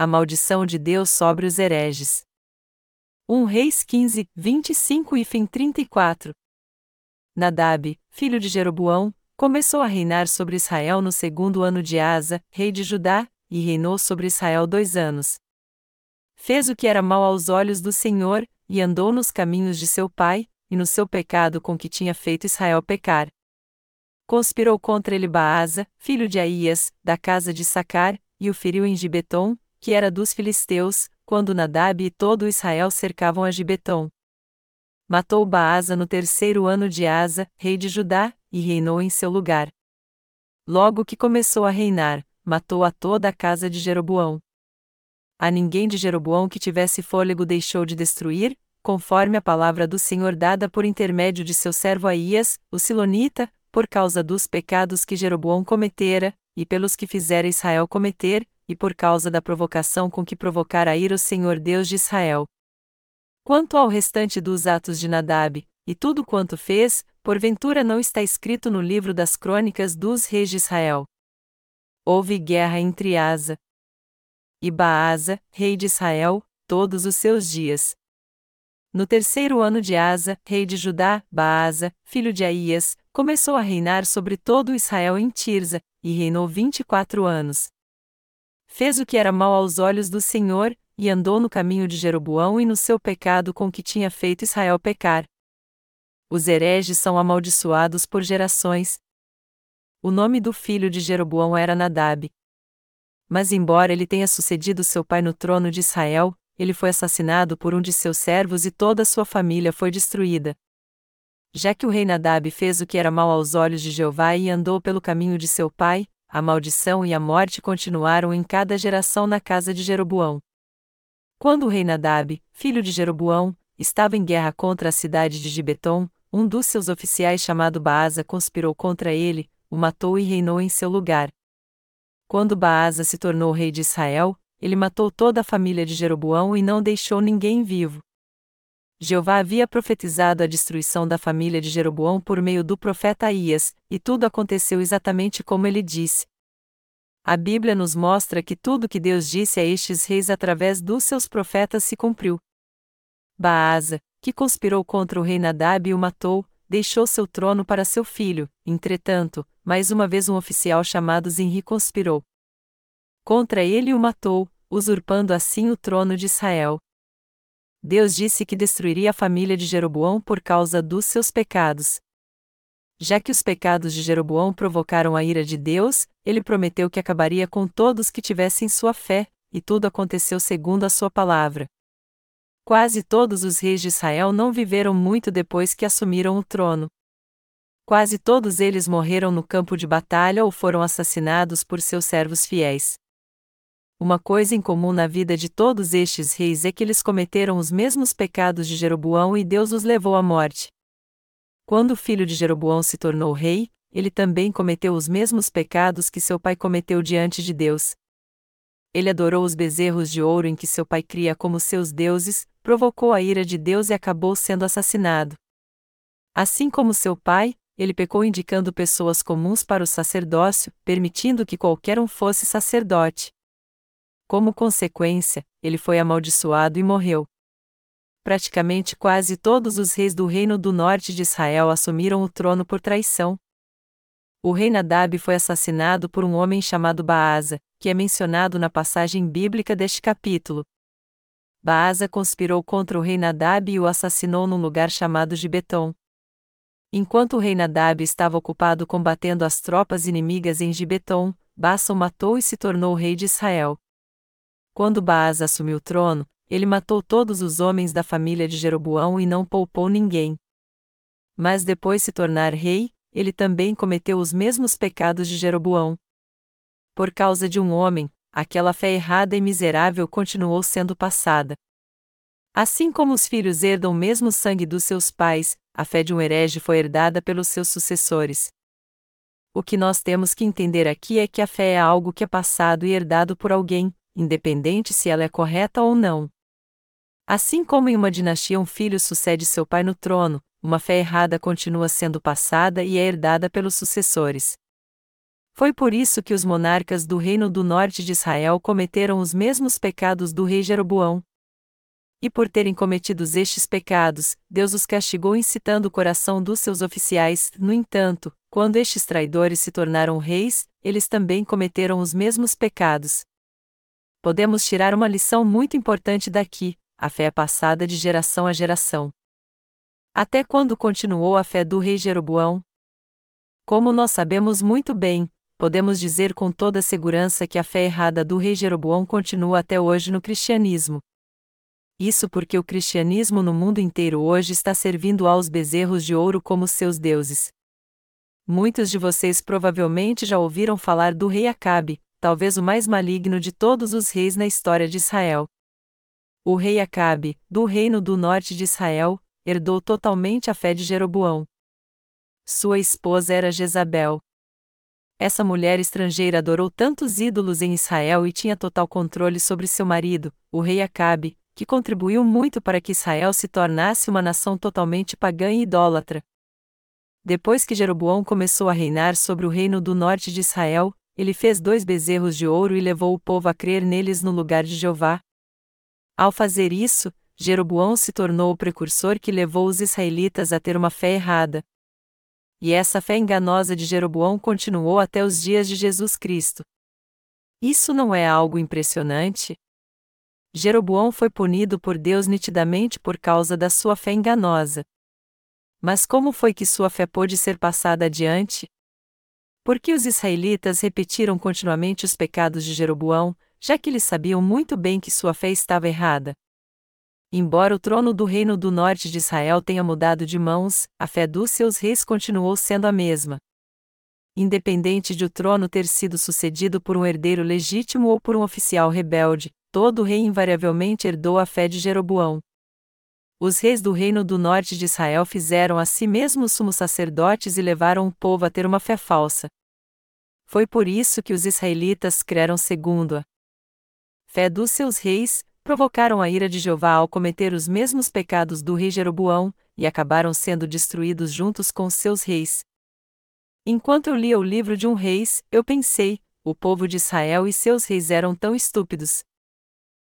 a maldição de Deus sobre os hereges. 1 Reis 15, 25 e fim 34. Nadab, filho de Jeroboão, começou a reinar sobre Israel no segundo ano de Asa, rei de Judá, e reinou sobre Israel dois anos. Fez o que era mal aos olhos do Senhor, e andou nos caminhos de seu pai, e no seu pecado com que tinha feito Israel pecar. Conspirou contra ele Baasa, filho de Aías, da casa de Sacar, e o feriu em Gibeton, que era dos filisteus, quando Nadab e todo Israel cercavam a Gibeton. Matou Baasa no terceiro ano de Asa, rei de Judá, e reinou em seu lugar. Logo que começou a reinar, matou a toda a casa de Jeroboão. A ninguém de Jeroboão que tivesse fôlego deixou de destruir, conforme a palavra do Senhor dada por intermédio de seu servo Aías, o Silonita, por causa dos pecados que Jeroboão cometera, e pelos que fizera Israel cometer, e por causa da provocação com que provocara a ira o Senhor Deus de Israel. Quanto ao restante dos atos de Nadab, e tudo quanto fez, porventura não está escrito no livro das crônicas dos reis de Israel. Houve guerra entre Asa e Baasa, rei de Israel, todos os seus dias. No terceiro ano de Asa, rei de Judá, Baasa, filho de Aías, começou a reinar sobre todo Israel em Tirza, e reinou vinte e quatro anos. Fez o que era mal aos olhos do Senhor, e andou no caminho de Jeroboão e no seu pecado com que tinha feito Israel pecar. Os hereges são amaldiçoados por gerações. O nome do filho de Jeroboão era Nadab. Mas, embora ele tenha sucedido seu pai no trono de Israel, ele foi assassinado por um de seus servos e toda sua família foi destruída. Já que o rei Nadab fez o que era mal aos olhos de Jeová e andou pelo caminho de seu pai, a maldição e a morte continuaram em cada geração na casa de Jeroboão. Quando o rei Nadab, filho de Jeroboão, estava em guerra contra a cidade de Gibeton, um dos seus oficiais chamado Baasa conspirou contra ele, o matou e reinou em seu lugar. Quando Baasa se tornou rei de Israel, ele matou toda a família de Jeroboão e não deixou ninguém vivo. Jeová havia profetizado a destruição da família de Jeroboão por meio do profeta Aías, e tudo aconteceu exatamente como ele disse. A Bíblia nos mostra que tudo que Deus disse a estes reis através dos seus profetas se cumpriu. Baasa, que conspirou contra o rei Nadab e o matou, deixou seu trono para seu filho, entretanto, mais uma vez um oficial chamado Zinri conspirou contra ele o matou, usurpando assim o trono de Israel. Deus disse que destruiria a família de Jeroboão por causa dos seus pecados. Já que os pecados de Jeroboão provocaram a ira de Deus, ele prometeu que acabaria com todos que tivessem sua fé, e tudo aconteceu segundo a sua palavra. Quase todos os reis de Israel não viveram muito depois que assumiram o trono. Quase todos eles morreram no campo de batalha ou foram assassinados por seus servos fiéis. Uma coisa em comum na vida de todos estes reis é que eles cometeram os mesmos pecados de Jeroboão e Deus os levou à morte. Quando o filho de Jeroboão se tornou rei, ele também cometeu os mesmos pecados que seu pai cometeu diante de Deus. Ele adorou os bezerros de ouro em que seu pai cria como seus deuses, provocou a ira de Deus e acabou sendo assassinado. Assim como seu pai, ele pecou indicando pessoas comuns para o sacerdócio, permitindo que qualquer um fosse sacerdote. Como consequência, ele foi amaldiçoado e morreu. Praticamente quase todos os reis do reino do norte de Israel assumiram o trono por traição. O rei Nadab foi assassinado por um homem chamado Baasa, que é mencionado na passagem bíblica deste capítulo. Baasa conspirou contra o rei Nadab e o assassinou num lugar chamado Gibeton. Enquanto o rei Nadab estava ocupado combatendo as tropas inimigas em Gibeton, Baasa o matou e se tornou rei de Israel. Quando Baasa assumiu o trono, ele matou todos os homens da família de Jeroboão e não poupou ninguém. Mas depois se tornar rei, ele também cometeu os mesmos pecados de Jeroboão. Por causa de um homem, aquela fé errada e miserável continuou sendo passada. Assim como os filhos herdam o mesmo sangue dos seus pais, a fé de um herege foi herdada pelos seus sucessores. O que nós temos que entender aqui é que a fé é algo que é passado e herdado por alguém, independente se ela é correta ou não. Assim como em uma dinastia um filho sucede seu pai no trono, uma fé errada continua sendo passada e é herdada pelos sucessores. Foi por isso que os monarcas do reino do norte de Israel cometeram os mesmos pecados do rei Jeroboão. E por terem cometido estes pecados, Deus os castigou incitando o coração dos seus oficiais. No entanto, quando estes traidores se tornaram reis, eles também cometeram os mesmos pecados. Podemos tirar uma lição muito importante daqui: a fé é passada de geração a geração. Até quando continuou a fé do rei Jeroboão? Como nós sabemos muito bem, podemos dizer com toda segurança que a fé errada do rei Jeroboão continua até hoje no cristianismo. Isso porque o cristianismo no mundo inteiro hoje está servindo aos bezerros de ouro como seus deuses. Muitos de vocês provavelmente já ouviram falar do rei Acabe, talvez o mais maligno de todos os reis na história de Israel. O rei Acabe, do reino do norte de Israel, herdou totalmente a fé de Jeroboão. Sua esposa era Jezabel. Essa mulher estrangeira adorou tantos ídolos em Israel e tinha total controle sobre seu marido, o rei Acabe, que contribuiu muito para que Israel se tornasse uma nação totalmente pagã e idólatra. Depois que Jeroboão começou a reinar sobre o reino do norte de Israel, ele fez dois bezerros de ouro e levou o povo a crer neles no lugar de Jeová. Ao fazer isso, Jeroboão se tornou o precursor que levou os israelitas a ter uma fé errada. E essa fé enganosa de Jeroboão continuou até os dias de Jesus Cristo. Isso não é algo impressionante? Jeroboão foi punido por Deus nitidamente por causa da sua fé enganosa. Mas como foi que sua fé pôde ser passada adiante? Porque os israelitas repetiram continuamente os pecados de Jeroboão, já que eles sabiam muito bem que sua fé estava errada. Embora o trono do reino do norte de Israel tenha mudado de mãos, a fé dos seus reis continuou sendo a mesma. Independente de o trono ter sido sucedido por um herdeiro legítimo ou por um oficial rebelde, todo rei invariavelmente herdou a fé de Jeroboão. Os reis do reino do norte de Israel fizeram a si mesmos sumos sacerdotes e levaram o povo a ter uma fé falsa. Foi por isso que os israelitas creram segundo a fé dos seus reis, provocaram a ira de Jeová ao cometer os mesmos pecados do rei Jeroboão, e acabaram sendo destruídos juntos com seus reis. Enquanto eu lia o livro de um reis, eu pensei: o povo de Israel e seus reis eram tão estúpidos,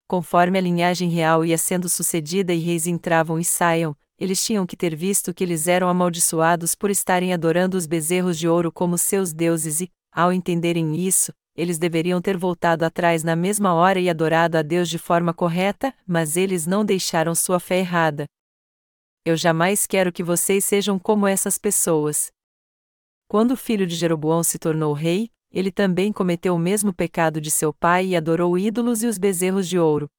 Conforme a linhagem real ia sendo sucedida e reis entravam e saiam, eles tinham que ter visto que eles eram amaldiçoados por estarem adorando os bezerros de ouro como seus deuses e, ao entenderem isso, eles deveriam ter voltado atrás na mesma hora e adorado a Deus de forma correta, mas eles não deixaram sua fé errada. Eu jamais quero que vocês sejam como essas pessoas. Quando o filho de Jeroboão se tornou rei, ele também cometeu o mesmo pecado de seu pai e adorou ídolos e os bezerros de ouro.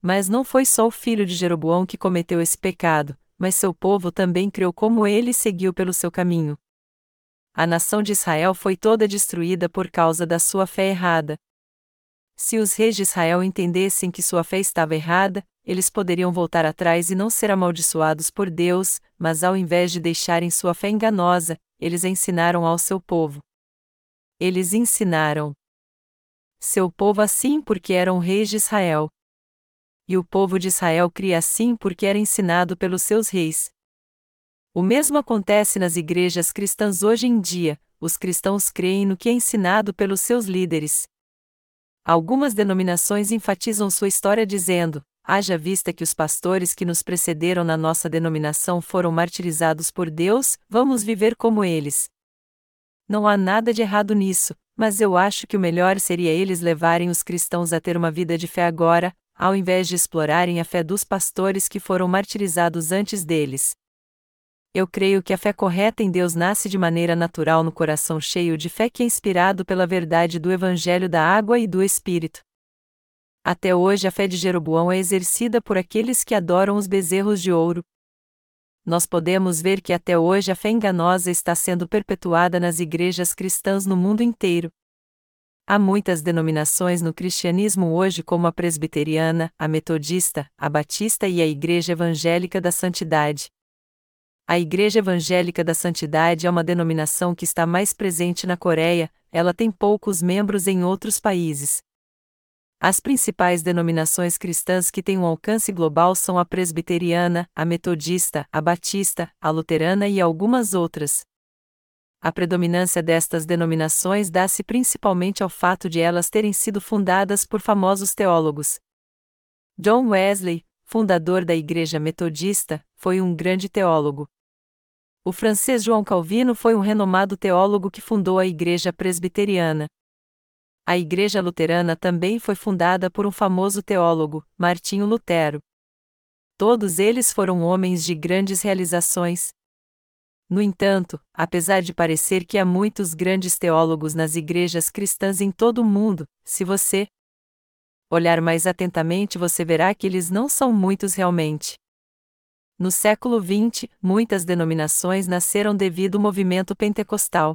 Mas não foi só o filho de Jeroboão que cometeu esse pecado, mas seu povo também creu como ele e seguiu pelo seu caminho. A nação de Israel foi toda destruída por causa da sua fé errada. Se os reis de Israel entendessem que sua fé estava errada, eles poderiam voltar atrás e não ser amaldiçoados por Deus, mas ao invés de deixarem sua fé enganosa, eles ensinaram ao seu povo eles ensinaram seu povo assim porque eram reis de Israel. E o povo de Israel cria assim porque era ensinado pelos seus reis. O mesmo acontece nas igrejas cristãs hoje em dia, os cristãos creem no que é ensinado pelos seus líderes. Algumas denominações enfatizam sua história dizendo: haja vista que os pastores que nos precederam na nossa denominação foram martirizados por Deus, vamos viver como eles. Não há nada de errado nisso, mas eu acho que o melhor seria eles levarem os cristãos a ter uma vida de fé agora, ao invés de explorarem a fé dos pastores que foram martirizados antes deles. Eu creio que a fé correta em Deus nasce de maneira natural no coração cheio de fé que é inspirado pela verdade do Evangelho da água e do Espírito. Até hoje a fé de Jeroboão é exercida por aqueles que adoram os bezerros de ouro, nós podemos ver que até hoje a fé enganosa está sendo perpetuada nas igrejas cristãs no mundo inteiro. Há muitas denominações no cristianismo hoje, como a presbiteriana, a metodista, a batista e a Igreja Evangélica da Santidade. A Igreja Evangélica da Santidade é uma denominação que está mais presente na Coreia, ela tem poucos membros em outros países. As principais denominações cristãs que têm um alcance global são a presbiteriana, a metodista, a batista, a luterana e algumas outras. A predominância destas denominações dá-se principalmente ao fato de elas terem sido fundadas por famosos teólogos. John Wesley, fundador da Igreja Metodista, foi um grande teólogo. O francês João Calvino foi um renomado teólogo que fundou a Igreja Presbiteriana. A Igreja Luterana também foi fundada por um famoso teólogo, Martinho Lutero. Todos eles foram homens de grandes realizações, no entanto, apesar de parecer que há muitos grandes teólogos nas igrejas cristãs em todo o mundo, se você olhar mais atentamente você verá que eles não são muitos realmente. No século XX, muitas denominações nasceram devido ao movimento pentecostal.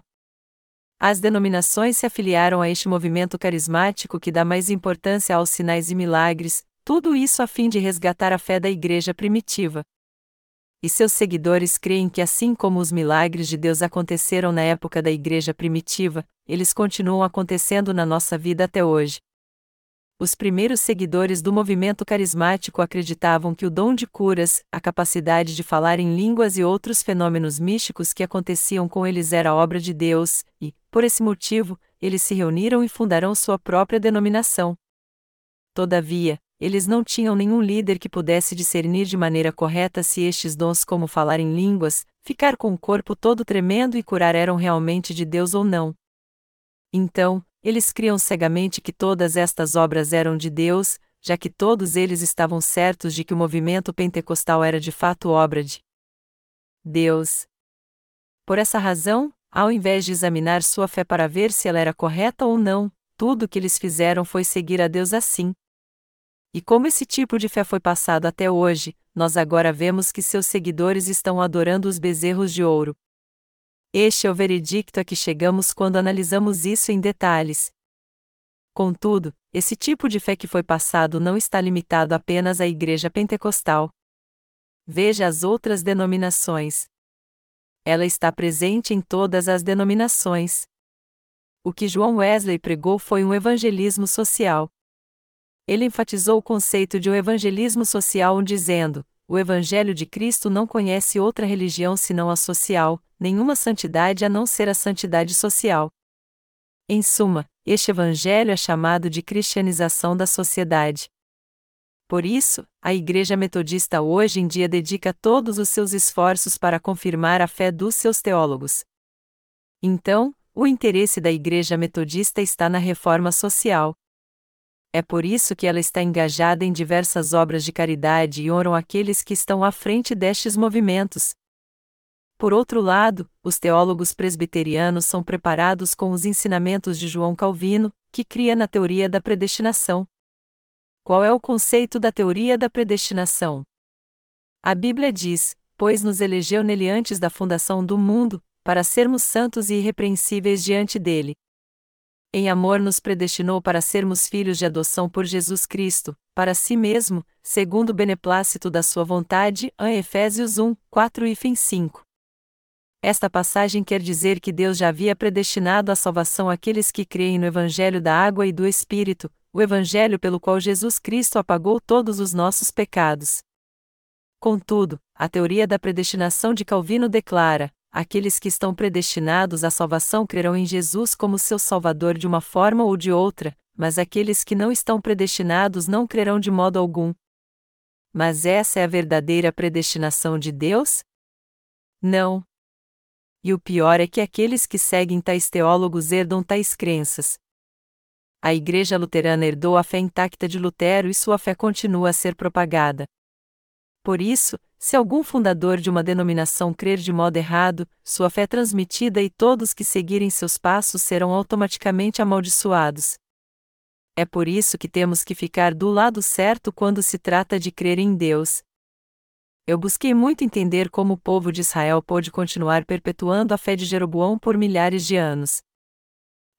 As denominações se afiliaram a este movimento carismático que dá mais importância aos sinais e milagres, tudo isso a fim de resgatar a fé da igreja primitiva e seus seguidores creem que, assim como os milagres de Deus aconteceram na época da igreja primitiva, eles continuam acontecendo na nossa vida até hoje. Os primeiros seguidores do movimento carismático acreditavam que o dom de curas, a capacidade de falar em línguas e outros fenômenos místicos que aconteciam com eles era obra de Deus, e, por esse motivo, eles se reuniram e fundarão sua própria denominação. Todavia, eles não tinham nenhum líder que pudesse discernir de maneira correta se estes dons, como falar em línguas, ficar com o corpo todo tremendo e curar eram realmente de Deus ou não. Então, eles criam cegamente que todas estas obras eram de Deus, já que todos eles estavam certos de que o movimento pentecostal era de fato obra de Deus. Por essa razão, ao invés de examinar sua fé para ver se ela era correta ou não, tudo o que eles fizeram foi seguir a Deus assim, e como esse tipo de fé foi passado até hoje, nós agora vemos que seus seguidores estão adorando os bezerros de ouro. Este é o veredicto a que chegamos quando analisamos isso em detalhes. Contudo, esse tipo de fé que foi passado não está limitado apenas à Igreja Pentecostal. Veja as outras denominações. Ela está presente em todas as denominações. O que João Wesley pregou foi um evangelismo social ele enfatizou o conceito de um evangelismo social dizendo: o Evangelho de Cristo não conhece outra religião senão a social, nenhuma santidade a não ser a santidade social. Em suma, este Evangelho é chamado de cristianização da sociedade. Por isso, a Igreja Metodista hoje em dia dedica todos os seus esforços para confirmar a fé dos seus teólogos. Então, o interesse da Igreja Metodista está na reforma social. É por isso que ela está engajada em diversas obras de caridade e honram aqueles que estão à frente destes movimentos. Por outro lado, os teólogos presbiterianos são preparados com os ensinamentos de João Calvino, que cria na teoria da predestinação. Qual é o conceito da teoria da predestinação? A Bíblia diz: Pois nos elegeu nele antes da fundação do mundo, para sermos santos e irrepreensíveis diante dele em amor nos predestinou para sermos filhos de adoção por Jesus Cristo, para si mesmo, segundo o beneplácito da sua vontade. Em Efésios 1, 4 e fim 5. Esta passagem quer dizer que Deus já havia predestinado a salvação àqueles que creem no Evangelho da Água e do Espírito, o Evangelho pelo qual Jesus Cristo apagou todos os nossos pecados. Contudo, a teoria da predestinação de Calvino declara: aqueles que estão predestinados à salvação crerão em Jesus como seu Salvador de uma forma ou de outra, mas aqueles que não estão predestinados não crerão de modo algum. Mas essa é a verdadeira predestinação de Deus? Não. E o pior é que aqueles que seguem tais teólogos herdam tais crenças. A Igreja Luterana herdou a fé intacta de Lutero e sua fé continua a ser propagada. Por isso, se algum fundador de uma denominação crer de modo errado, sua fé é transmitida e todos que seguirem seus passos serão automaticamente amaldiçoados. É por isso que temos que ficar do lado certo quando se trata de crer em Deus. Eu busquei muito entender como o povo de Israel pôde continuar perpetuando a fé de Jeroboão por milhares de anos.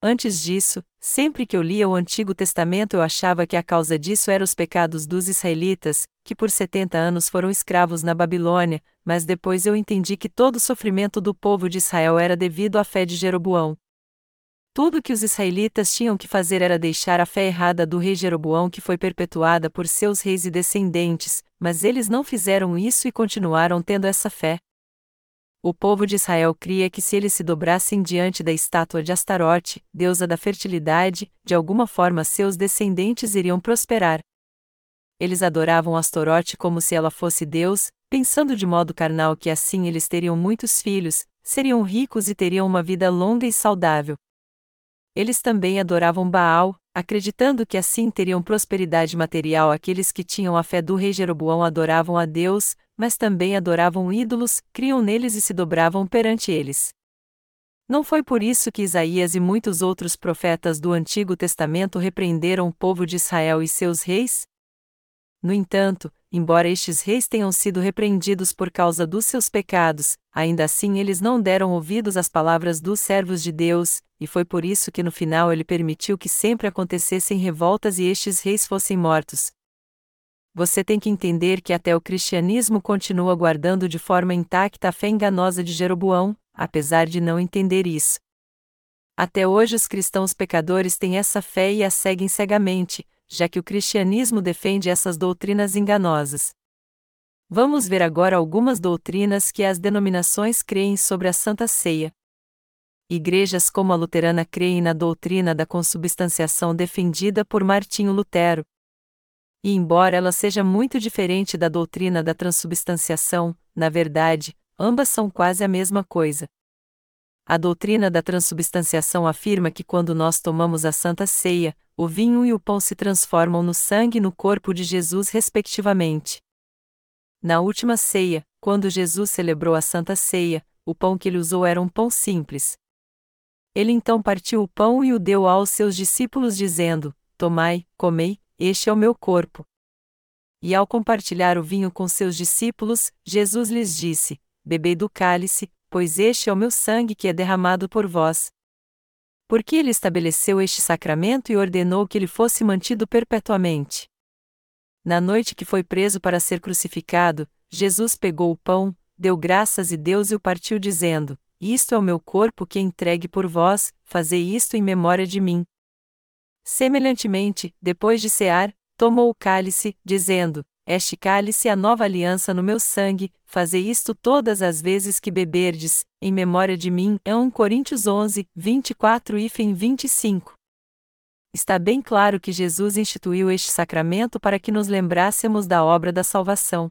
Antes disso, sempre que eu lia o Antigo Testamento eu achava que a causa disso eram os pecados dos israelitas, que por 70 anos foram escravos na Babilônia, mas depois eu entendi que todo o sofrimento do povo de Israel era devido à fé de Jeroboão. Tudo que os israelitas tinham que fazer era deixar a fé errada do rei Jeroboão que foi perpetuada por seus reis e descendentes, mas eles não fizeram isso e continuaram tendo essa fé. O povo de Israel cria que se eles se dobrassem diante da estátua de Astarote, deusa da fertilidade, de alguma forma seus descendentes iriam prosperar. Eles adoravam Astarote como se ela fosse Deus, pensando de modo carnal que assim eles teriam muitos filhos, seriam ricos e teriam uma vida longa e saudável. Eles também adoravam Baal, acreditando que assim teriam prosperidade material. Aqueles que tinham a fé do rei Jeroboão adoravam a Deus, mas também adoravam ídolos, criam neles e se dobravam perante eles. Não foi por isso que Isaías e muitos outros profetas do Antigo Testamento repreenderam o povo de Israel e seus reis? No entanto, embora estes reis tenham sido repreendidos por causa dos seus pecados, ainda assim eles não deram ouvidos às palavras dos servos de Deus, e foi por isso que no final ele permitiu que sempre acontecessem revoltas e estes reis fossem mortos, você tem que entender que até o cristianismo continua guardando de forma intacta a fé enganosa de Jeroboão, apesar de não entender isso. Até hoje os cristãos pecadores têm essa fé e a seguem cegamente, já que o cristianismo defende essas doutrinas enganosas. Vamos ver agora algumas doutrinas que as denominações creem sobre a Santa Ceia. Igrejas como a luterana creem na doutrina da consubstanciação defendida por Martinho Lutero, e embora ela seja muito diferente da doutrina da transubstanciação, na verdade, ambas são quase a mesma coisa. A doutrina da transubstanciação afirma que quando nós tomamos a Santa Ceia, o vinho e o pão se transformam no sangue e no corpo de Jesus, respectivamente. Na última ceia, quando Jesus celebrou a Santa Ceia, o pão que ele usou era um pão simples. Ele então partiu o pão e o deu aos seus discípulos, dizendo: Tomai, comei, este é o meu corpo. E ao compartilhar o vinho com seus discípulos, Jesus lhes disse: Bebei do cálice, pois este é o meu sangue que é derramado por vós. Porque ele estabeleceu este sacramento e ordenou que ele fosse mantido perpetuamente. Na noite que foi preso para ser crucificado, Jesus pegou o pão, deu graças e Deus e o partiu, dizendo: Isto é o meu corpo que é entregue por vós, fazei isto em memória de mim. Semelhantemente, depois de cear, tomou o cálice, dizendo: Este cálice é a nova aliança no meu sangue, fazei isto todas as vezes que beberdes, em memória de mim. É 1 Coríntios 11, 24 e 25. Está bem claro que Jesus instituiu este sacramento para que nos lembrássemos da obra da salvação.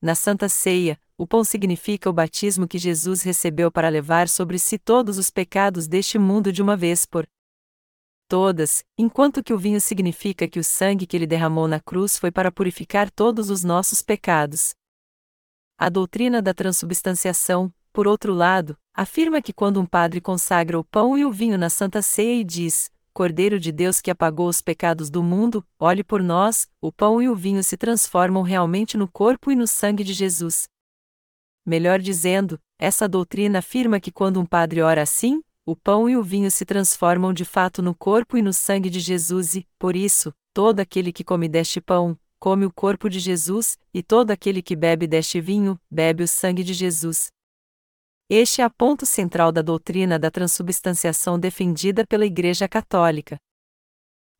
Na Santa Ceia, o pão significa o batismo que Jesus recebeu para levar sobre si todos os pecados deste mundo de uma vez por todas, enquanto que o vinho significa que o sangue que ele derramou na cruz foi para purificar todos os nossos pecados. A doutrina da transubstanciação, por outro lado, afirma que quando um padre consagra o pão e o vinho na Santa Ceia e diz: Cordeiro de Deus que apagou os pecados do mundo, olhe por nós, o pão e o vinho se transformam realmente no corpo e no sangue de Jesus. Melhor dizendo, essa doutrina afirma que quando um padre ora assim, o pão e o vinho se transformam de fato no corpo e no sangue de Jesus e, por isso, todo aquele que come deste pão, come o corpo de Jesus, e todo aquele que bebe deste vinho, bebe o sangue de Jesus. Este é a ponto central da doutrina da transubstanciação defendida pela Igreja Católica.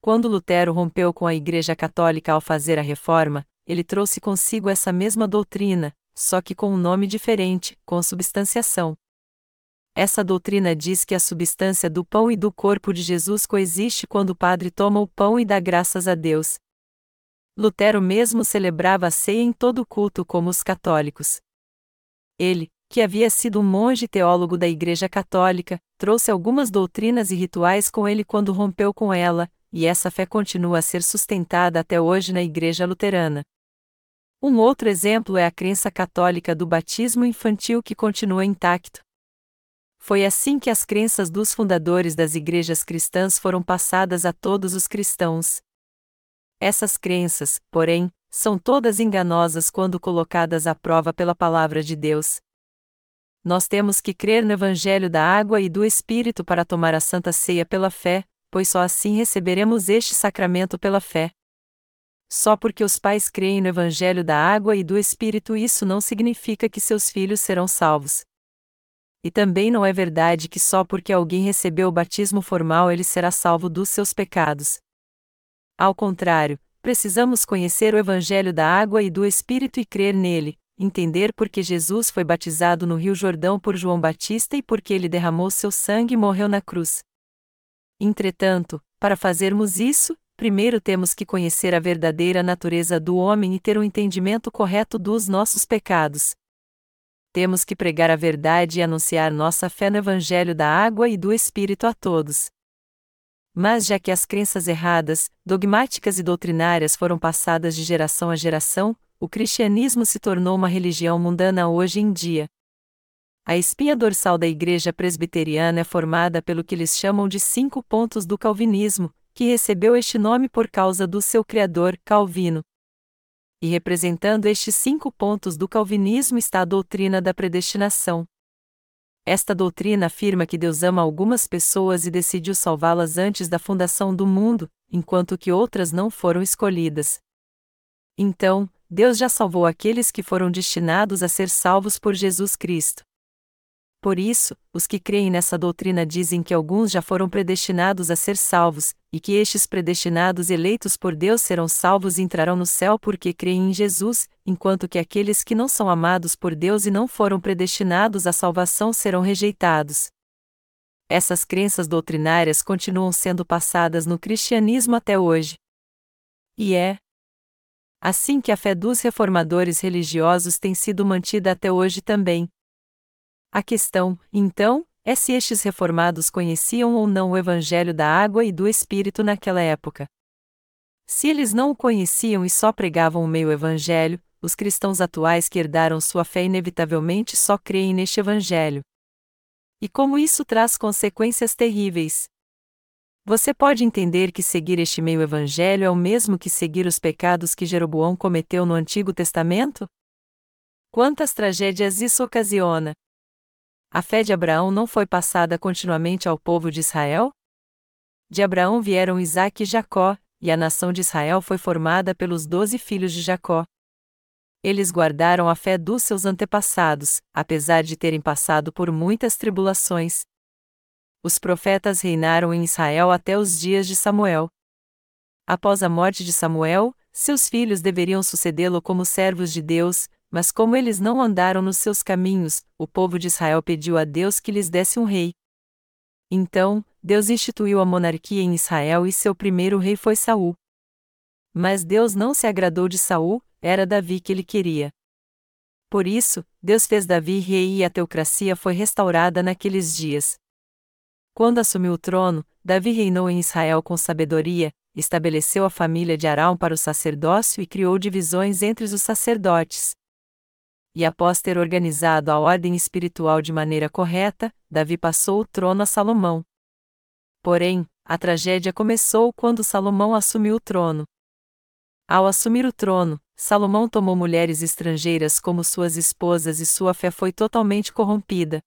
Quando Lutero rompeu com a Igreja Católica ao fazer a reforma, ele trouxe consigo essa mesma doutrina, só que com um nome diferente, consubstanciação. Essa doutrina diz que a substância do pão e do corpo de Jesus coexiste quando o padre toma o pão e dá graças a Deus. Lutero mesmo celebrava a ceia em todo culto como os católicos. Ele, que havia sido um monge teólogo da Igreja Católica, trouxe algumas doutrinas e rituais com ele quando rompeu com ela, e essa fé continua a ser sustentada até hoje na Igreja Luterana. Um outro exemplo é a crença católica do batismo infantil que continua intacto. Foi assim que as crenças dos fundadores das igrejas cristãs foram passadas a todos os cristãos. Essas crenças, porém, são todas enganosas quando colocadas à prova pela palavra de Deus. Nós temos que crer no Evangelho da água e do Espírito para tomar a Santa Ceia pela fé, pois só assim receberemos este sacramento pela fé. Só porque os pais creem no Evangelho da água e do Espírito, isso não significa que seus filhos serão salvos. E também não é verdade que só porque alguém recebeu o batismo formal ele será salvo dos seus pecados. Ao contrário, precisamos conhecer o Evangelho da água e do Espírito e crer nele, entender por que Jesus foi batizado no Rio Jordão por João Batista e por que ele derramou seu sangue e morreu na cruz. Entretanto, para fazermos isso, primeiro temos que conhecer a verdadeira natureza do homem e ter um entendimento correto dos nossos pecados. Temos que pregar a verdade e anunciar nossa fé no Evangelho da água e do Espírito a todos. Mas já que as crenças erradas, dogmáticas e doutrinárias foram passadas de geração a geração, o cristianismo se tornou uma religião mundana hoje em dia. A espinha dorsal da Igreja Presbiteriana é formada pelo que eles chamam de cinco pontos do Calvinismo, que recebeu este nome por causa do seu criador, Calvino. E representando estes cinco pontos do Calvinismo está a doutrina da predestinação. Esta doutrina afirma que Deus ama algumas pessoas e decidiu salvá-las antes da fundação do mundo, enquanto que outras não foram escolhidas. Então, Deus já salvou aqueles que foram destinados a ser salvos por Jesus Cristo. Por isso, os que creem nessa doutrina dizem que alguns já foram predestinados a ser salvos, e que estes predestinados eleitos por Deus serão salvos e entrarão no céu porque creem em Jesus, enquanto que aqueles que não são amados por Deus e não foram predestinados à salvação serão rejeitados. Essas crenças doutrinárias continuam sendo passadas no cristianismo até hoje. E é, assim que a fé dos reformadores religiosos tem sido mantida até hoje também. A questão, então, é se estes reformados conheciam ou não o Evangelho da água e do Espírito naquela época. Se eles não o conheciam e só pregavam o meio Evangelho, os cristãos atuais que herdaram sua fé inevitavelmente só creem neste Evangelho. E como isso traz consequências terríveis. Você pode entender que seguir este meio evangelho é o mesmo que seguir os pecados que Jeroboão cometeu no Antigo Testamento? Quantas tragédias isso ocasiona! A fé de Abraão não foi passada continuamente ao povo de Israel? De Abraão vieram Isaque e Jacó, e a nação de Israel foi formada pelos doze filhos de Jacó. Eles guardaram a fé dos seus antepassados, apesar de terem passado por muitas tribulações, os profetas reinaram em Israel até os dias de Samuel. Após a morte de Samuel, seus filhos deveriam sucedê-lo como servos de Deus, mas como eles não andaram nos seus caminhos, o povo de Israel pediu a Deus que lhes desse um rei. Então, Deus instituiu a monarquia em Israel e seu primeiro rei foi Saul. Mas Deus não se agradou de Saul, era Davi que ele queria. Por isso, Deus fez Davi rei e a teocracia foi restaurada naqueles dias. Quando assumiu o trono, Davi reinou em Israel com sabedoria, estabeleceu a família de Arão para o sacerdócio e criou divisões entre os sacerdotes. E após ter organizado a ordem espiritual de maneira correta, Davi passou o trono a Salomão. Porém, a tragédia começou quando Salomão assumiu o trono. Ao assumir o trono, Salomão tomou mulheres estrangeiras como suas esposas e sua fé foi totalmente corrompida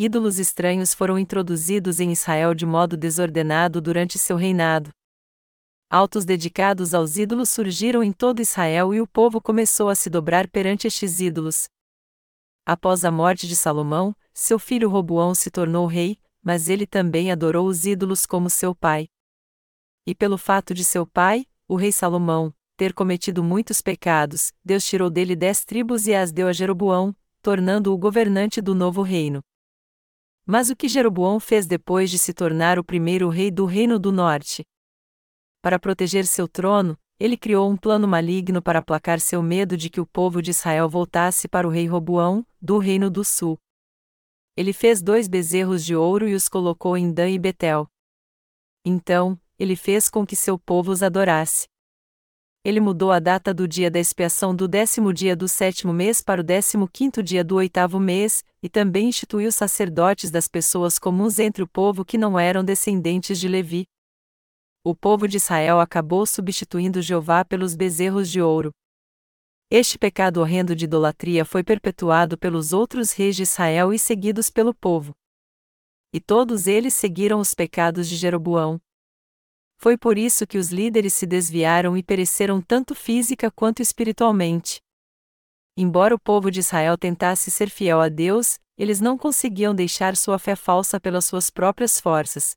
ídolos estranhos foram introduzidos em Israel de modo desordenado durante seu reinado. Altos dedicados aos ídolos surgiram em todo Israel e o povo começou a se dobrar perante estes ídolos. Após a morte de Salomão, seu filho Roboão se tornou rei, mas ele também adorou os ídolos como seu pai. E pelo fato de seu pai, o rei Salomão, ter cometido muitos pecados, Deus tirou dele dez tribos e as deu a Jeroboão, tornando-o governante do novo reino. Mas o que Jeroboão fez depois de se tornar o primeiro rei do Reino do Norte? Para proteger seu trono, ele criou um plano maligno para aplacar seu medo de que o povo de Israel voltasse para o rei Roboão, do Reino do Sul. Ele fez dois bezerros de ouro e os colocou em Dan e Betel. Então, ele fez com que seu povo os adorasse ele mudou a data do dia da expiação do décimo dia do sétimo mês para o décimo quinto dia do oitavo mês, e também instituiu sacerdotes das pessoas comuns entre o povo que não eram descendentes de Levi. O povo de Israel acabou substituindo Jeová pelos bezerros de ouro. Este pecado horrendo de idolatria foi perpetuado pelos outros reis de Israel e seguidos pelo povo. E todos eles seguiram os pecados de Jeroboão. Foi por isso que os líderes se desviaram e pereceram tanto física quanto espiritualmente. Embora o povo de Israel tentasse ser fiel a Deus, eles não conseguiam deixar sua fé falsa pelas suas próprias forças.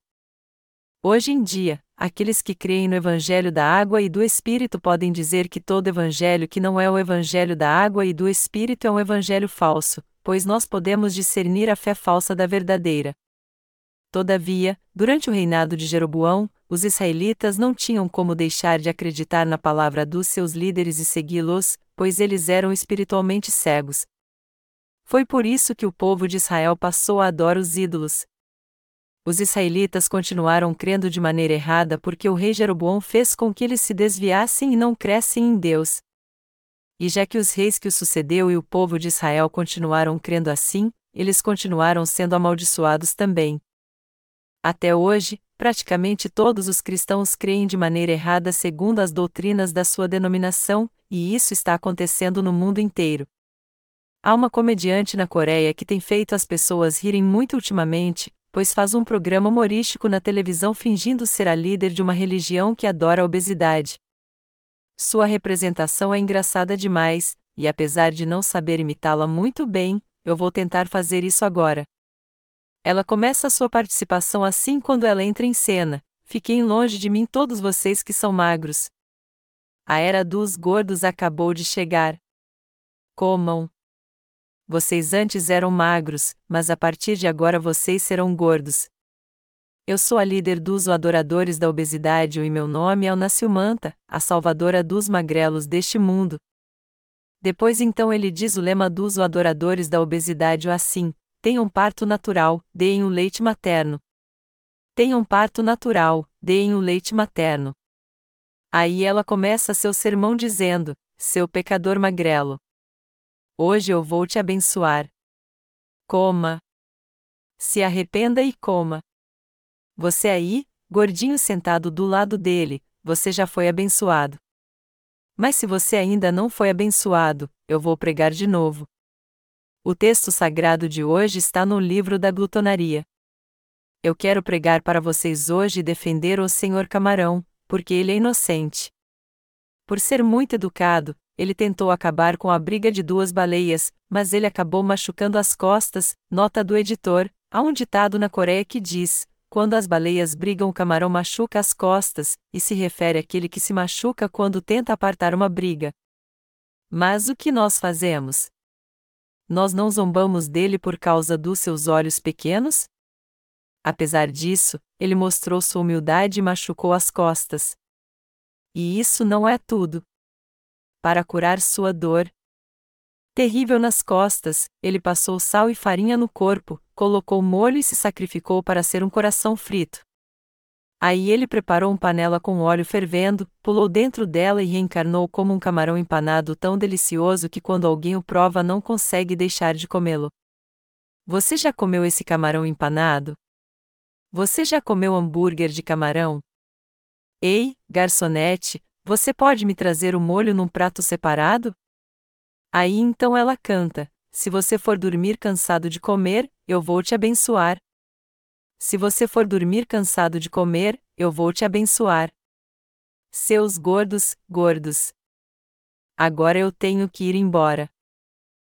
Hoje em dia, aqueles que creem no Evangelho da água e do Espírito podem dizer que todo evangelho que não é o Evangelho da água e do Espírito é um evangelho falso, pois nós podemos discernir a fé falsa da verdadeira. Todavia, durante o reinado de Jeroboão, os israelitas não tinham como deixar de acreditar na palavra dos seus líderes e segui-los, pois eles eram espiritualmente cegos. Foi por isso que o povo de Israel passou a adorar os ídolos. Os israelitas continuaram crendo de maneira errada porque o rei Jeroboão fez com que eles se desviassem e não crescem em Deus. E já que os reis que o sucedeu e o povo de Israel continuaram crendo assim, eles continuaram sendo amaldiçoados também. Até hoje, praticamente todos os cristãos creem de maneira errada segundo as doutrinas da sua denominação, e isso está acontecendo no mundo inteiro. Há uma comediante na Coreia que tem feito as pessoas rirem muito ultimamente, pois faz um programa humorístico na televisão fingindo ser a líder de uma religião que adora a obesidade. Sua representação é engraçada demais, e apesar de não saber imitá-la muito bem, eu vou tentar fazer isso agora. Ela começa sua participação assim quando ela entra em cena. Fiquem longe de mim todos vocês que são magros. A era dos gordos acabou de chegar. Comam. Vocês antes eram magros, mas a partir de agora vocês serão gordos. Eu sou a líder dos adoradores da obesidade e meu nome é Onacilmanta, a salvadora dos magrelos deste mundo. Depois então ele diz o lema dos adoradores da obesidade assim: Tenham parto natural, deem o leite materno. Tenham parto natural, deem o leite materno. Aí ela começa seu sermão dizendo: Seu pecador magrelo. Hoje eu vou te abençoar. Coma. Se arrependa e coma. Você aí, gordinho sentado do lado dele, você já foi abençoado. Mas se você ainda não foi abençoado, eu vou pregar de novo. O texto sagrado de hoje está no livro da glutonaria. Eu quero pregar para vocês hoje e defender o Senhor Camarão, porque ele é inocente. Por ser muito educado, ele tentou acabar com a briga de duas baleias, mas ele acabou machucando as costas. Nota do editor: há um ditado na Coreia que diz: quando as baleias brigam, o camarão machuca as costas, e se refere àquele que se machuca quando tenta apartar uma briga. Mas o que nós fazemos? nós não zombamos dele por causa dos seus olhos pequenos? Apesar disso, ele mostrou sua humildade e machucou as costas. E isso não é tudo. Para curar sua dor, terrível nas costas, ele passou sal e farinha no corpo, colocou molho e se sacrificou para ser um coração frito. Aí ele preparou uma panela com óleo fervendo, pulou dentro dela e reencarnou como um camarão empanado tão delicioso que quando alguém o prova não consegue deixar de comê-lo. Você já comeu esse camarão empanado? Você já comeu hambúrguer de camarão? Ei, garçonete, você pode me trazer o molho num prato separado? Aí então ela canta: Se você for dormir cansado de comer, eu vou te abençoar. Se você for dormir cansado de comer, eu vou te abençoar. Seus gordos, gordos. Agora eu tenho que ir embora.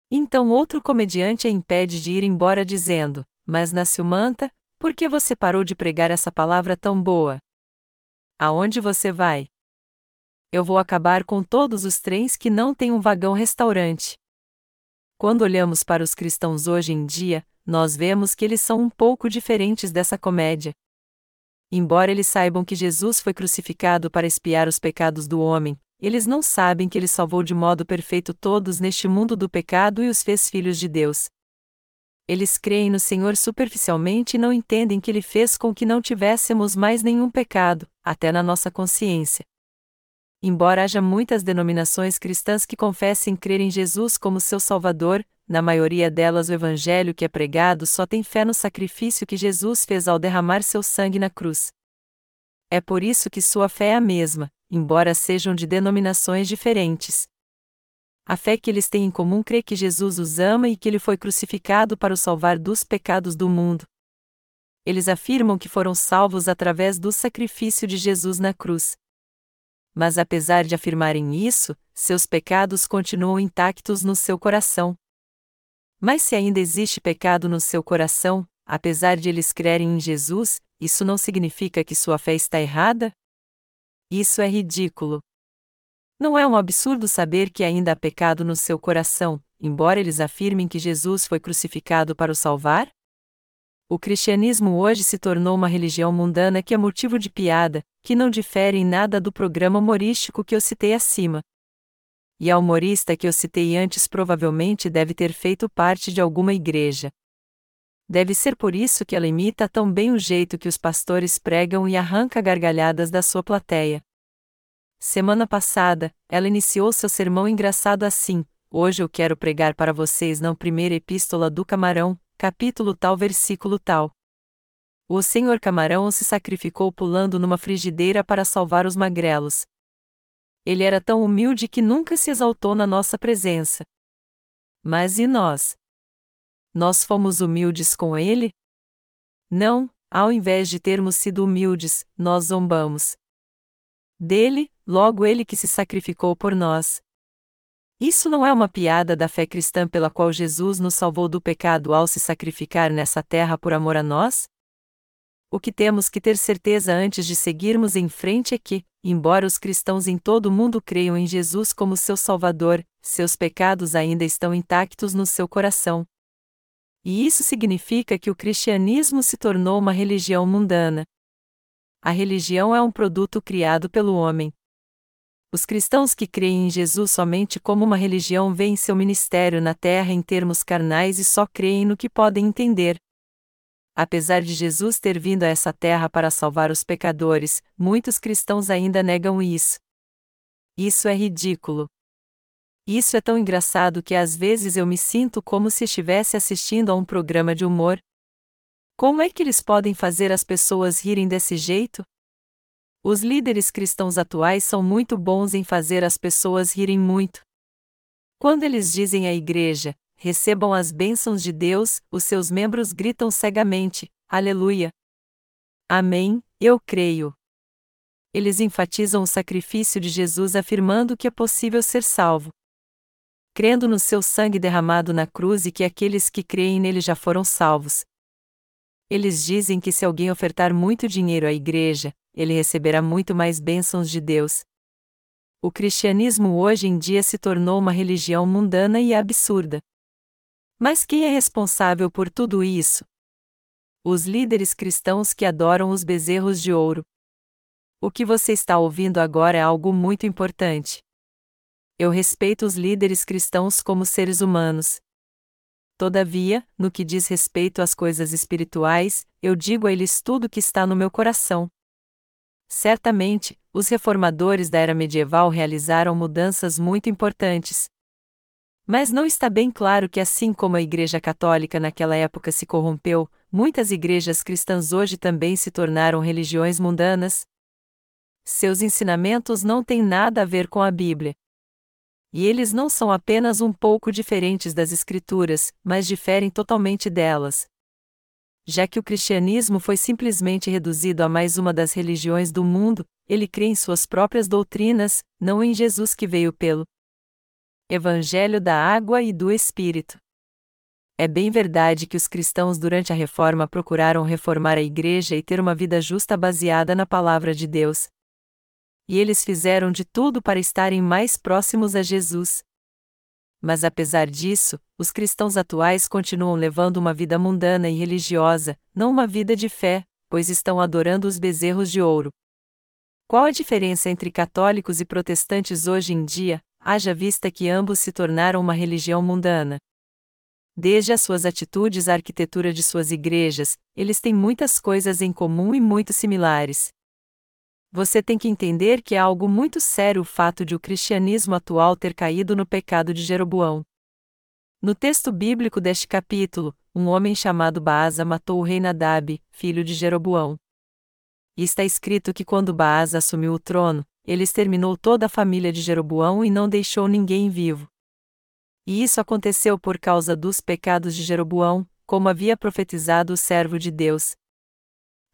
Então outro comediante a impede de ir embora dizendo: Mas Nascimanta, por que você parou de pregar essa palavra tão boa? Aonde você vai? Eu vou acabar com todos os trens que não têm um vagão restaurante. Quando olhamos para os cristãos hoje em dia, nós vemos que eles são um pouco diferentes dessa comédia. Embora eles saibam que Jesus foi crucificado para expiar os pecados do homem, eles não sabem que ele salvou de modo perfeito todos neste mundo do pecado e os fez filhos de Deus. Eles creem no Senhor superficialmente e não entendem que ele fez com que não tivéssemos mais nenhum pecado, até na nossa consciência. Embora haja muitas denominações cristãs que confessem crer em Jesus como seu Salvador, na maioria delas o evangelho que é pregado só tem fé no sacrifício que Jesus fez ao derramar seu sangue na cruz. É por isso que sua fé é a mesma, embora sejam de denominações diferentes. A fé que eles têm em comum crê que Jesus os ama e que ele foi crucificado para o salvar dos pecados do mundo. Eles afirmam que foram salvos através do sacrifício de Jesus na cruz. Mas apesar de afirmarem isso, seus pecados continuam intactos no seu coração. Mas se ainda existe pecado no seu coração, apesar de eles crerem em Jesus, isso não significa que sua fé está errada? Isso é ridículo. Não é um absurdo saber que ainda há pecado no seu coração, embora eles afirmem que Jesus foi crucificado para o salvar? O cristianismo hoje se tornou uma religião mundana que é motivo de piada, que não difere em nada do programa humorístico que eu citei acima. E a humorista que eu citei antes provavelmente deve ter feito parte de alguma igreja. Deve ser por isso que ela imita tão bem o jeito que os pastores pregam e arranca gargalhadas da sua plateia. Semana passada, ela iniciou seu sermão engraçado assim: Hoje eu quero pregar para vocês na primeira epístola do camarão, capítulo tal, versículo tal. O senhor camarão se sacrificou pulando numa frigideira para salvar os magrelos. Ele era tão humilde que nunca se exaltou na nossa presença. Mas e nós? Nós fomos humildes com ele? Não, ao invés de termos sido humildes, nós zombamos. Dele, logo ele que se sacrificou por nós. Isso não é uma piada da fé cristã pela qual Jesus nos salvou do pecado ao se sacrificar nessa terra por amor a nós? O que temos que ter certeza antes de seguirmos em frente é que, embora os cristãos em todo o mundo creiam em Jesus como seu Salvador, seus pecados ainda estão intactos no seu coração. E isso significa que o cristianismo se tornou uma religião mundana. A religião é um produto criado pelo homem, os cristãos que creem em Jesus somente como uma religião veem seu ministério na terra em termos carnais e só creem no que podem entender. Apesar de Jesus ter vindo a essa terra para salvar os pecadores, muitos cristãos ainda negam isso. Isso é ridículo. Isso é tão engraçado que às vezes eu me sinto como se estivesse assistindo a um programa de humor. Como é que eles podem fazer as pessoas rirem desse jeito? Os líderes cristãos atuais são muito bons em fazer as pessoas rirem muito. Quando eles dizem à igreja, recebam as bênçãos de Deus, os seus membros gritam cegamente: Aleluia! Amém, eu creio. Eles enfatizam o sacrifício de Jesus afirmando que é possível ser salvo. Crendo no seu sangue derramado na cruz e que aqueles que creem nele já foram salvos. Eles dizem que se alguém ofertar muito dinheiro à igreja, ele receberá muito mais bênçãos de Deus. O cristianismo hoje em dia se tornou uma religião mundana e absurda. Mas quem é responsável por tudo isso? Os líderes cristãos que adoram os bezerros de ouro. O que você está ouvindo agora é algo muito importante. Eu respeito os líderes cristãos como seres humanos. Todavia, no que diz respeito às coisas espirituais, eu digo a eles tudo o que está no meu coração. Certamente, os reformadores da era medieval realizaram mudanças muito importantes. Mas não está bem claro que, assim como a Igreja Católica naquela época se corrompeu, muitas igrejas cristãs hoje também se tornaram religiões mundanas. Seus ensinamentos não têm nada a ver com a Bíblia. E eles não são apenas um pouco diferentes das Escrituras, mas diferem totalmente delas já que o cristianismo foi simplesmente reduzido a mais uma das religiões do mundo, ele crê em suas próprias doutrinas, não em Jesus que veio pelo Evangelho da Água e do Espírito. É bem verdade que os cristãos durante a reforma procuraram reformar a igreja e ter uma vida justa baseada na palavra de Deus. E eles fizeram de tudo para estarem mais próximos a Jesus. Mas apesar disso, os cristãos atuais continuam levando uma vida mundana e religiosa, não uma vida de fé, pois estão adorando os bezerros de ouro. Qual a diferença entre católicos e protestantes hoje em dia, haja vista que ambos se tornaram uma religião mundana? Desde as suas atitudes à arquitetura de suas igrejas, eles têm muitas coisas em comum e muito similares você tem que entender que é algo muito sério o fato de o cristianismo atual ter caído no pecado de Jeroboão. No texto bíblico deste capítulo, um homem chamado Baasa matou o rei Nadab, filho de Jeroboão. E está escrito que quando Baasa assumiu o trono, ele exterminou toda a família de Jeroboão e não deixou ninguém vivo. E isso aconteceu por causa dos pecados de Jeroboão, como havia profetizado o servo de Deus,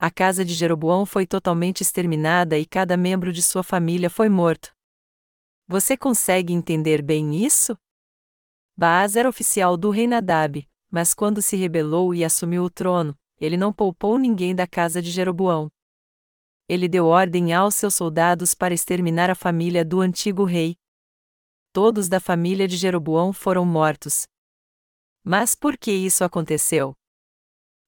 a casa de Jeroboão foi totalmente exterminada e cada membro de sua família foi morto. Você consegue entender bem isso? Baaz era oficial do rei Nadab, mas quando se rebelou e assumiu o trono, ele não poupou ninguém da casa de Jeroboão. Ele deu ordem aos seus soldados para exterminar a família do antigo rei. Todos da família de Jeroboão foram mortos. Mas por que isso aconteceu?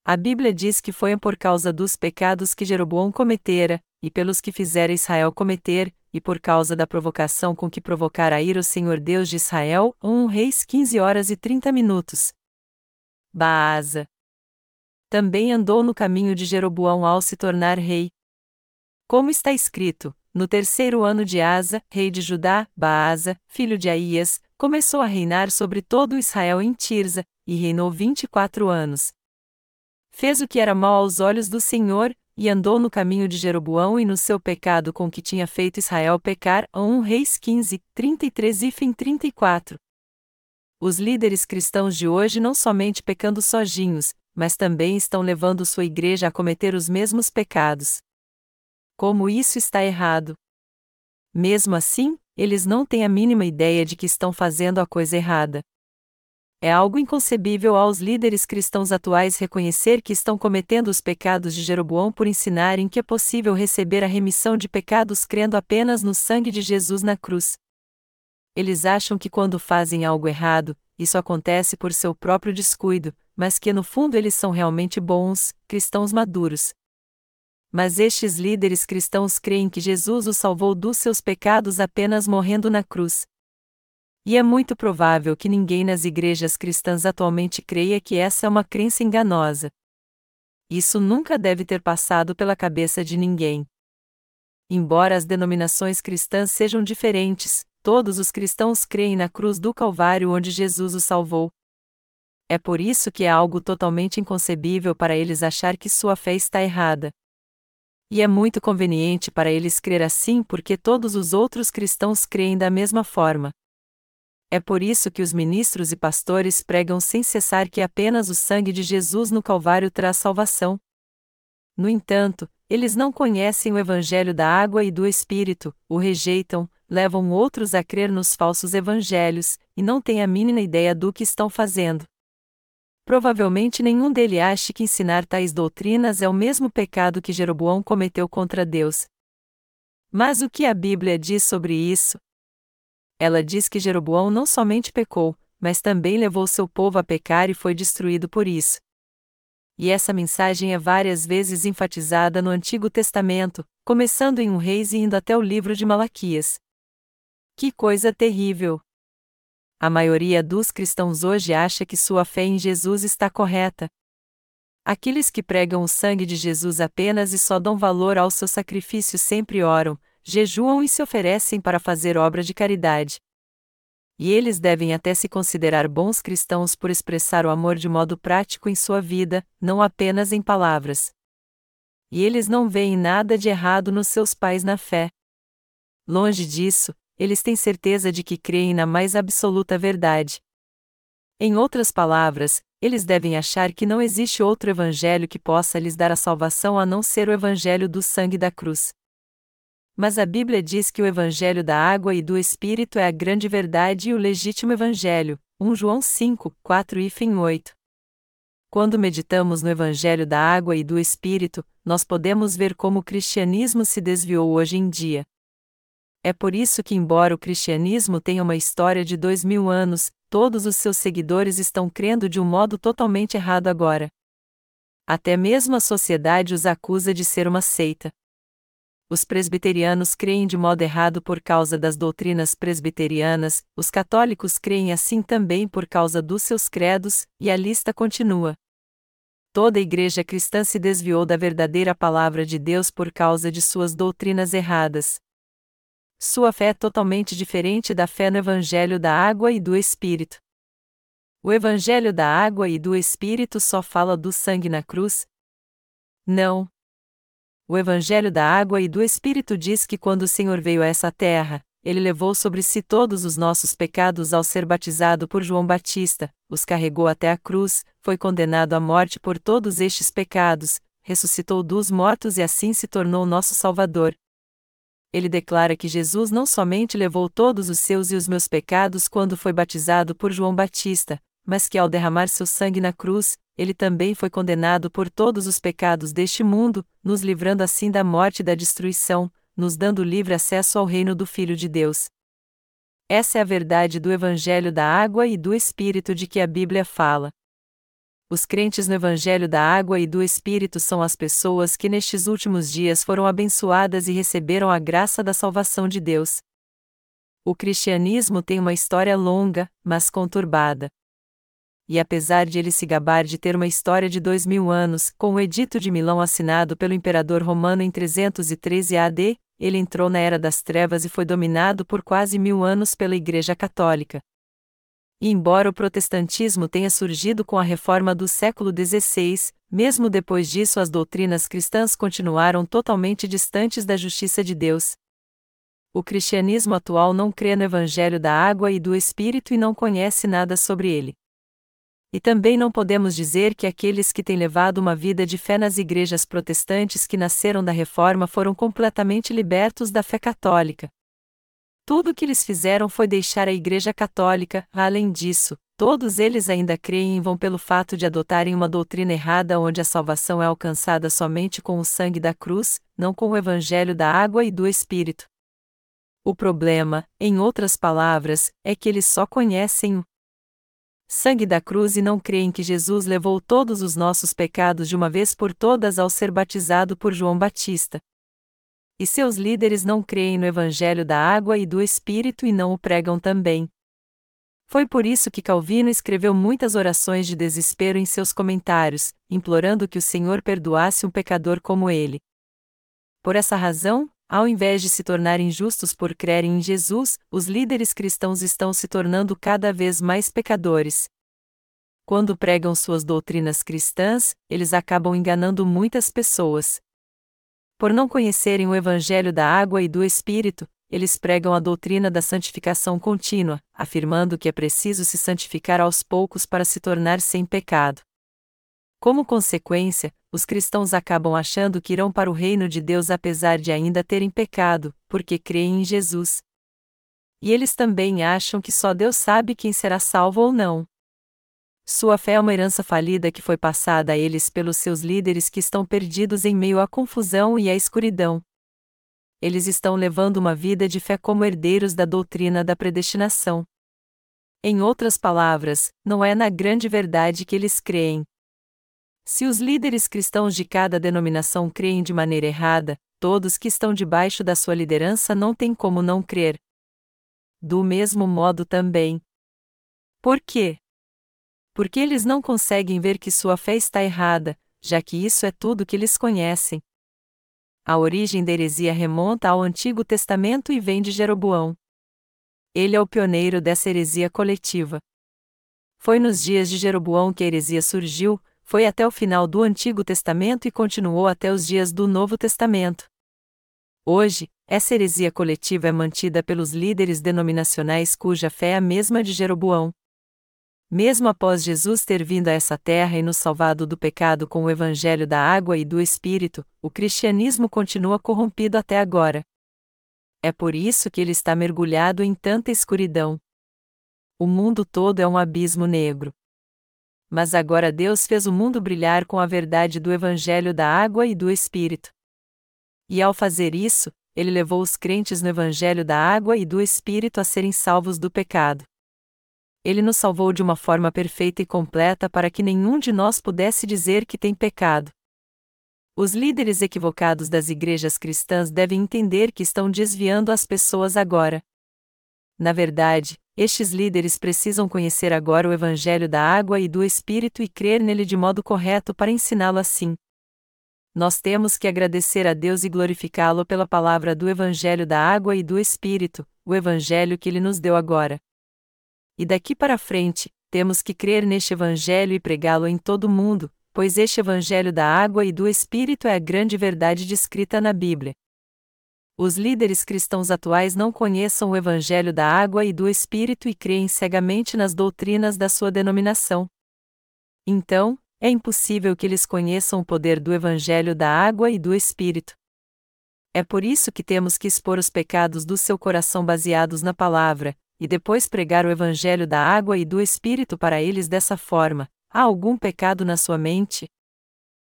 A Bíblia diz que foi por causa dos pecados que Jeroboão cometera, e pelos que fizera Israel cometer, e por causa da provocação com que provocara a ira o Senhor Deus de Israel, 1 Reis 15 horas e 30 minutos. Baasa. Também andou no caminho de Jeroboão ao se tornar rei. Como está escrito, no terceiro ano de Asa, rei de Judá, Baasa, filho de Aías, começou a reinar sobre todo Israel em Tirza, e reinou vinte e quatro anos. Fez o que era mal aos olhos do Senhor, e andou no caminho de Jeroboão e no seu pecado com que tinha feito Israel pecar. 1 Reis 15, 33 e fim 34. Os líderes cristãos de hoje não somente pecando sozinhos, mas também estão levando sua igreja a cometer os mesmos pecados. Como isso está errado? Mesmo assim, eles não têm a mínima ideia de que estão fazendo a coisa errada. É algo inconcebível aos líderes cristãos atuais reconhecer que estão cometendo os pecados de Jeroboão por ensinarem que é possível receber a remissão de pecados crendo apenas no sangue de Jesus na cruz. Eles acham que quando fazem algo errado, isso acontece por seu próprio descuido, mas que no fundo eles são realmente bons, cristãos maduros. Mas estes líderes cristãos creem que Jesus os salvou dos seus pecados apenas morrendo na cruz. E é muito provável que ninguém nas igrejas cristãs atualmente creia que essa é uma crença enganosa. Isso nunca deve ter passado pela cabeça de ninguém. Embora as denominações cristãs sejam diferentes, todos os cristãos creem na cruz do Calvário onde Jesus os salvou. É por isso que é algo totalmente inconcebível para eles achar que sua fé está errada. E é muito conveniente para eles crer assim porque todos os outros cristãos creem da mesma forma. É por isso que os ministros e pastores pregam sem cessar que apenas o sangue de Jesus no Calvário traz salvação. No entanto, eles não conhecem o Evangelho da água e do Espírito, o rejeitam, levam outros a crer nos falsos evangelhos, e não têm a mínima ideia do que estão fazendo. Provavelmente nenhum deles acha que ensinar tais doutrinas é o mesmo pecado que Jeroboão cometeu contra Deus. Mas o que a Bíblia diz sobre isso? Ela diz que Jeroboão não somente pecou, mas também levou seu povo a pecar e foi destruído por isso. E essa mensagem é várias vezes enfatizada no Antigo Testamento, começando em um reis e indo até o livro de Malaquias. Que coisa terrível! A maioria dos cristãos hoje acha que sua fé em Jesus está correta. Aqueles que pregam o sangue de Jesus apenas e só dão valor ao seu sacrifício sempre oram, jejuam e se oferecem para fazer obra de caridade. E eles devem até se considerar bons cristãos por expressar o amor de modo prático em sua vida, não apenas em palavras. E eles não veem nada de errado nos seus pais na fé. Longe disso, eles têm certeza de que creem na mais absoluta verdade. Em outras palavras, eles devem achar que não existe outro evangelho que possa lhes dar a salvação a não ser o evangelho do sangue da cruz. Mas a Bíblia diz que o Evangelho da água e do Espírito é a grande verdade e o legítimo Evangelho. 1 João 5, 4 e fim 8. Quando meditamos no Evangelho da água e do Espírito, nós podemos ver como o cristianismo se desviou hoje em dia. É por isso que, embora o cristianismo tenha uma história de dois mil anos, todos os seus seguidores estão crendo de um modo totalmente errado agora. Até mesmo a sociedade os acusa de ser uma seita os presbiterianos creem de modo errado por causa das doutrinas presbiterianas, os católicos creem assim também por causa dos seus credos, e a lista continua. Toda a igreja cristã se desviou da verdadeira palavra de Deus por causa de suas doutrinas erradas. Sua fé é totalmente diferente da fé no Evangelho da Água e do Espírito. O Evangelho da Água e do Espírito só fala do sangue na cruz? Não, o Evangelho da Água e do Espírito diz que quando o Senhor veio a essa terra, ele levou sobre si todos os nossos pecados ao ser batizado por João Batista, os carregou até a cruz, foi condenado à morte por todos estes pecados, ressuscitou dos mortos e assim se tornou nosso Salvador. Ele declara que Jesus não somente levou todos os seus e os meus pecados quando foi batizado por João Batista, mas que ao derramar seu sangue na cruz, ele também foi condenado por todos os pecados deste mundo, nos livrando assim da morte e da destruição, nos dando livre acesso ao reino do Filho de Deus. Essa é a verdade do Evangelho da Água e do Espírito de que a Bíblia fala. Os crentes no Evangelho da Água e do Espírito são as pessoas que nestes últimos dias foram abençoadas e receberam a graça da salvação de Deus. O cristianismo tem uma história longa, mas conturbada. E apesar de ele se gabar de ter uma história de dois mil anos, com o Edito de Milão assinado pelo imperador romano em 313 AD, ele entrou na Era das Trevas e foi dominado por quase mil anos pela Igreja Católica. E embora o protestantismo tenha surgido com a reforma do século XVI, mesmo depois disso as doutrinas cristãs continuaram totalmente distantes da justiça de Deus. O cristianismo atual não crê no Evangelho da água e do Espírito e não conhece nada sobre ele. E também não podemos dizer que aqueles que têm levado uma vida de fé nas igrejas protestantes que nasceram da reforma foram completamente libertos da fé católica. Tudo o que eles fizeram foi deixar a Igreja Católica, além disso, todos eles ainda creem em vão pelo fato de adotarem uma doutrina errada onde a salvação é alcançada somente com o sangue da cruz, não com o evangelho da água e do Espírito. O problema, em outras palavras, é que eles só conhecem o sangue da cruz e não creem que Jesus levou todos os nossos pecados de uma vez por todas ao ser batizado por João Batista. E seus líderes não creem no Evangelho da água e do Espírito e não o pregam também. Foi por isso que Calvino escreveu muitas orações de desespero em seus comentários, implorando que o Senhor perdoasse um pecador como ele. Por essa razão, ao invés de se tornarem justos por crerem em Jesus, os líderes cristãos estão se tornando cada vez mais pecadores. Quando pregam suas doutrinas cristãs, eles acabam enganando muitas pessoas. Por não conhecerem o Evangelho da água e do Espírito, eles pregam a doutrina da santificação contínua, afirmando que é preciso se santificar aos poucos para se tornar sem pecado. Como consequência, os cristãos acabam achando que irão para o reino de Deus apesar de ainda terem pecado, porque creem em Jesus. E eles também acham que só Deus sabe quem será salvo ou não. Sua fé é uma herança falida que foi passada a eles pelos seus líderes que estão perdidos em meio à confusão e à escuridão. Eles estão levando uma vida de fé como herdeiros da doutrina da predestinação. Em outras palavras, não é na grande verdade que eles creem, se os líderes cristãos de cada denominação creem de maneira errada, todos que estão debaixo da sua liderança não têm como não crer. Do mesmo modo também. Por quê? Porque eles não conseguem ver que sua fé está errada, já que isso é tudo que eles conhecem. A origem da heresia remonta ao Antigo Testamento e vem de Jeroboão. Ele é o pioneiro dessa heresia coletiva. Foi nos dias de Jeroboão que a heresia surgiu, foi até o final do Antigo Testamento e continuou até os dias do Novo Testamento. Hoje, essa heresia coletiva é mantida pelos líderes denominacionais cuja fé é a mesma de Jeroboão. Mesmo após Jesus ter vindo a essa terra e nos salvado do pecado com o evangelho da água e do Espírito, o cristianismo continua corrompido até agora. É por isso que ele está mergulhado em tanta escuridão. O mundo todo é um abismo negro mas agora Deus fez o mundo brilhar com a verdade do Evangelho da água e do Espírito. E ao fazer isso, ele levou os crentes no Evangelho da água e do Espírito a serem salvos do pecado. Ele nos salvou de uma forma perfeita e completa para que nenhum de nós pudesse dizer que tem pecado. Os líderes equivocados das igrejas cristãs devem entender que estão desviando as pessoas agora. Na verdade, estes líderes precisam conhecer agora o Evangelho da água e do Espírito e crer nele de modo correto para ensiná-lo assim. Nós temos que agradecer a Deus e glorificá-lo pela palavra do Evangelho da água e do Espírito, o Evangelho que ele nos deu agora. E daqui para frente, temos que crer neste Evangelho e pregá-lo em todo o mundo, pois este Evangelho da água e do Espírito é a grande verdade descrita na Bíblia os líderes cristãos atuais não conheçam o Evangelho da água e do Espírito e creem cegamente nas doutrinas da sua denominação. Então, é impossível que eles conheçam o poder do Evangelho da água e do Espírito. É por isso que temos que expor os pecados do seu coração baseados na palavra, e depois pregar o Evangelho da água e do Espírito para eles dessa forma, Há algum pecado na sua mente?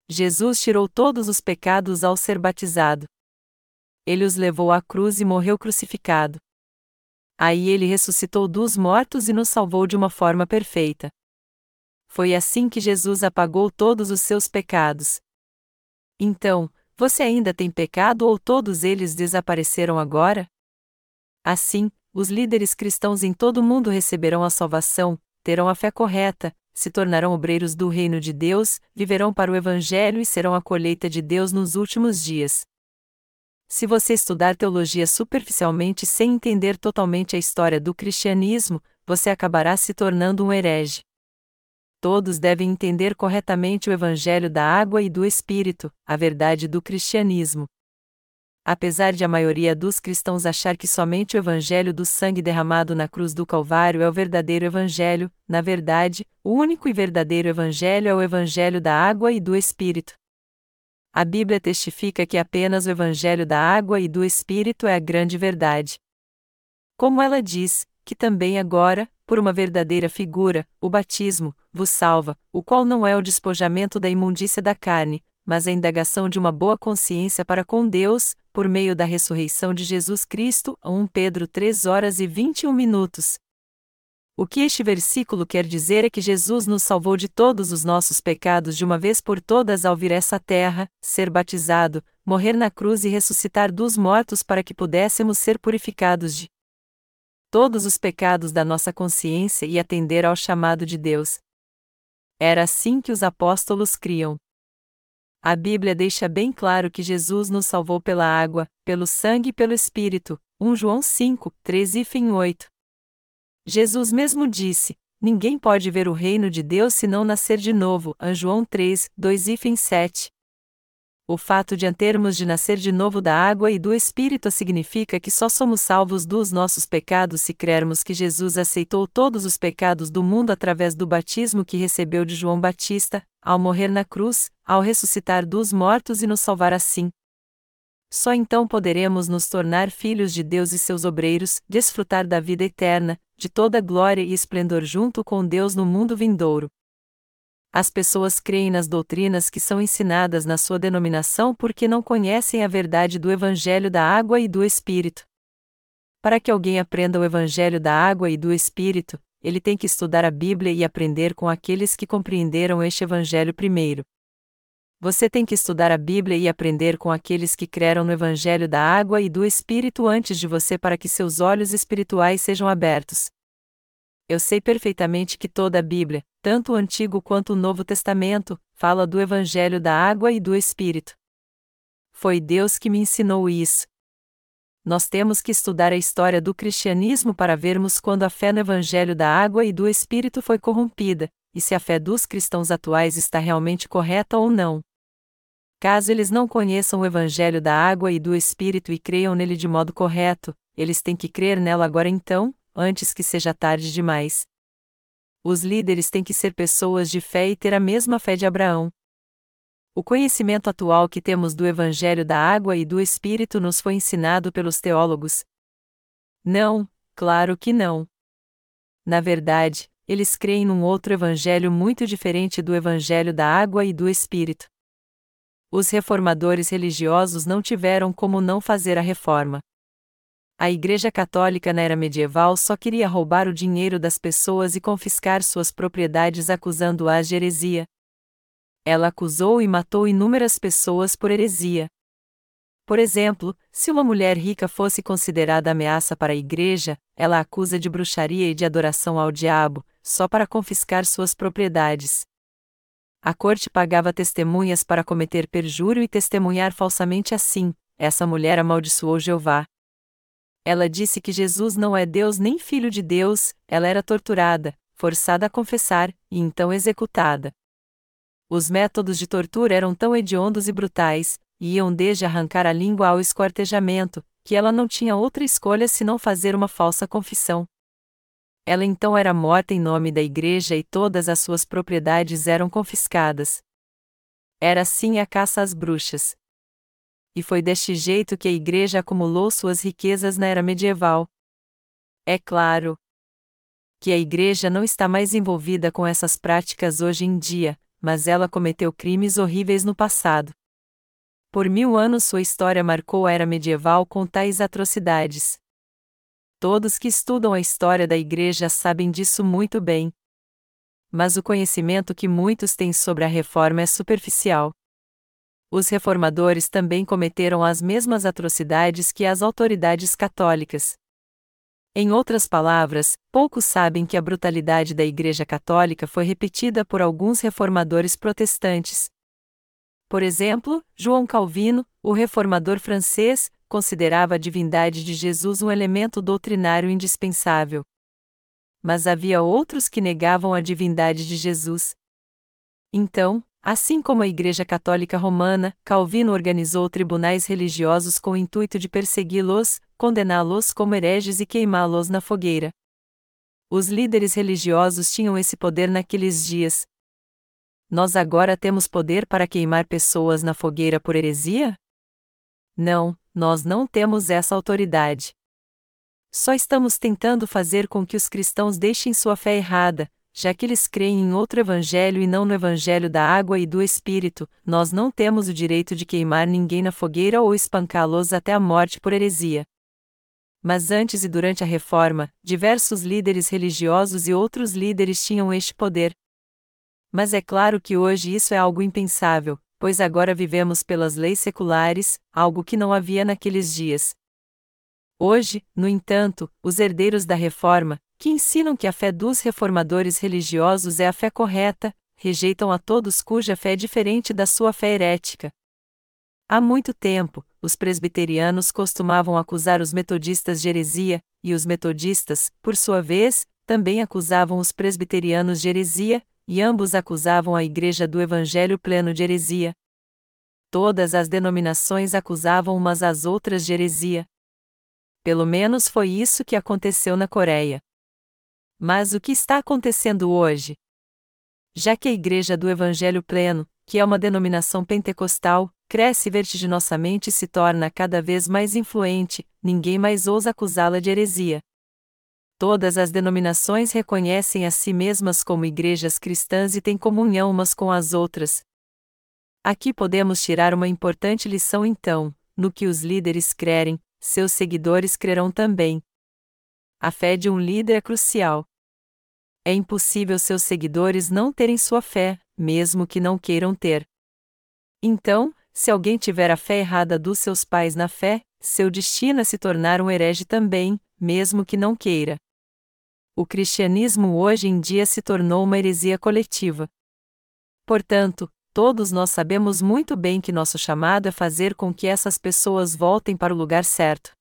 Jesus tirou todos os pecados ao ser batizado. Ele os levou à cruz e morreu crucificado. Aí ele ressuscitou dos mortos e nos salvou de uma forma perfeita. Foi assim que Jesus apagou todos os seus pecados. Então, você ainda tem pecado ou todos eles desapareceram agora? Assim, os líderes cristãos em todo o mundo receberão a salvação, terão a fé correta, se tornarão obreiros do reino de Deus, viverão para o Evangelho e serão a colheita de Deus nos últimos dias. Se você estudar teologia superficialmente sem entender totalmente a história do cristianismo, você acabará se tornando um herege. Todos devem entender corretamente o Evangelho da água e do Espírito, a verdade do cristianismo. Apesar de a maioria dos cristãos achar que somente o Evangelho do sangue derramado na cruz do Calvário é o verdadeiro Evangelho, na verdade, o único e verdadeiro Evangelho é o Evangelho da água e do Espírito. A Bíblia testifica que apenas o Evangelho da água e do Espírito é a grande verdade. Como ela diz, que também agora, por uma verdadeira figura, o batismo, vos salva, o qual não é o despojamento da imundícia da carne, mas a indagação de uma boa consciência para com Deus, por meio da ressurreição de Jesus Cristo, 1 Pedro 3 horas e 21 minutos. O que este versículo quer dizer é que Jesus nos salvou de todos os nossos pecados de uma vez por todas ao vir essa terra, ser batizado, morrer na cruz e ressuscitar dos mortos para que pudéssemos ser purificados de todos os pecados da nossa consciência e atender ao chamado de Deus. Era assim que os apóstolos criam. A Bíblia deixa bem claro que Jesus nos salvou pela água, pelo sangue e pelo Espírito. 1 João 5, 3 e 8. Jesus mesmo disse: Ninguém pode ver o reino de Deus se não nascer de novo. João 3, 2 e 7. O fato de termos de nascer de novo da água e do Espírito significa que só somos salvos dos nossos pecados se crermos que Jesus aceitou todos os pecados do mundo através do batismo que recebeu de João Batista, ao morrer na cruz, ao ressuscitar dos mortos e nos salvar assim. Só então poderemos nos tornar filhos de Deus e seus obreiros, desfrutar da vida eterna, de toda glória e esplendor junto com Deus no mundo vindouro. As pessoas creem nas doutrinas que são ensinadas na sua denominação porque não conhecem a verdade do Evangelho da água e do Espírito. Para que alguém aprenda o Evangelho da água e do Espírito, ele tem que estudar a Bíblia e aprender com aqueles que compreenderam este Evangelho primeiro. Você tem que estudar a Bíblia e aprender com aqueles que creram no Evangelho da água e do Espírito antes de você para que seus olhos espirituais sejam abertos. Eu sei perfeitamente que toda a Bíblia, tanto o Antigo quanto o Novo Testamento, fala do Evangelho da água e do Espírito. Foi Deus que me ensinou isso. Nós temos que estudar a história do cristianismo para vermos quando a fé no Evangelho da água e do Espírito foi corrompida, e se a fé dos cristãos atuais está realmente correta ou não. Caso eles não conheçam o Evangelho da água e do Espírito e creiam nele de modo correto, eles têm que crer nela agora então, antes que seja tarde demais. Os líderes têm que ser pessoas de fé e ter a mesma fé de Abraão. O conhecimento atual que temos do Evangelho da água e do Espírito nos foi ensinado pelos teólogos? Não, claro que não. Na verdade, eles creem num outro evangelho muito diferente do evangelho da água e do espírito. Os reformadores religiosos não tiveram como não fazer a reforma. A Igreja Católica na era medieval só queria roubar o dinheiro das pessoas e confiscar suas propriedades acusando-as de heresia. Ela acusou e matou inúmeras pessoas por heresia. Por exemplo, se uma mulher rica fosse considerada ameaça para a igreja, ela acusa de bruxaria e de adoração ao diabo, só para confiscar suas propriedades. A corte pagava testemunhas para cometer perjúrio e testemunhar falsamente assim: essa mulher amaldiçoou Jeová. Ela disse que Jesus não é Deus nem filho de Deus, ela era torturada, forçada a confessar, e então executada. Os métodos de tortura eram tão hediondos e brutais, e iam desde arrancar a língua ao esquartejamento, que ela não tinha outra escolha senão fazer uma falsa confissão. Ela então era morta em nome da igreja e todas as suas propriedades eram confiscadas. Era assim a caça às bruxas. E foi deste jeito que a igreja acumulou suas riquezas na era medieval. É claro. Que a Igreja não está mais envolvida com essas práticas hoje em dia, mas ela cometeu crimes horríveis no passado. Por mil anos sua história marcou a era medieval com tais atrocidades. Todos que estudam a história da Igreja sabem disso muito bem. Mas o conhecimento que muitos têm sobre a reforma é superficial. Os reformadores também cometeram as mesmas atrocidades que as autoridades católicas. Em outras palavras, poucos sabem que a brutalidade da Igreja Católica foi repetida por alguns reformadores protestantes. Por exemplo, João Calvino, o reformador francês, considerava a divindade de Jesus um elemento doutrinário indispensável. Mas havia outros que negavam a divindade de Jesus. Então, Assim como a Igreja Católica Romana, Calvino organizou tribunais religiosos com o intuito de persegui-los, condená-los como hereges e queimá-los na fogueira. Os líderes religiosos tinham esse poder naqueles dias. Nós agora temos poder para queimar pessoas na fogueira por heresia? Não, nós não temos essa autoridade. Só estamos tentando fazer com que os cristãos deixem sua fé errada, já que eles creem em outro evangelho e não no evangelho da água e do Espírito, nós não temos o direito de queimar ninguém na fogueira ou espancá-los até a morte por heresia. Mas antes e durante a reforma, diversos líderes religiosos e outros líderes tinham este poder. Mas é claro que hoje isso é algo impensável, pois agora vivemos pelas leis seculares, algo que não havia naqueles dias. Hoje, no entanto, os herdeiros da reforma, que ensinam que a fé dos reformadores religiosos é a fé correta, rejeitam a todos cuja fé é diferente da sua fé herética. Há muito tempo, os presbiterianos costumavam acusar os metodistas de heresia, e os metodistas, por sua vez, também acusavam os presbiterianos de heresia, e ambos acusavam a Igreja do Evangelho pleno de heresia. Todas as denominações acusavam umas às outras de heresia. Pelo menos foi isso que aconteceu na Coreia. Mas o que está acontecendo hoje? Já que a Igreja do Evangelho Pleno, que é uma denominação pentecostal, cresce vertiginosamente e se torna cada vez mais influente, ninguém mais ousa acusá-la de heresia. Todas as denominações reconhecem a si mesmas como igrejas cristãs e têm comunhão umas com as outras. Aqui podemos tirar uma importante lição então: no que os líderes crerem, seus seguidores crerão também, a fé de um líder é crucial. É impossível seus seguidores não terem sua fé, mesmo que não queiram ter. Então, se alguém tiver a fé errada dos seus pais na fé, seu destino é se tornar um herege também, mesmo que não queira. O cristianismo hoje em dia se tornou uma heresia coletiva. Portanto, todos nós sabemos muito bem que nosso chamado é fazer com que essas pessoas voltem para o lugar certo.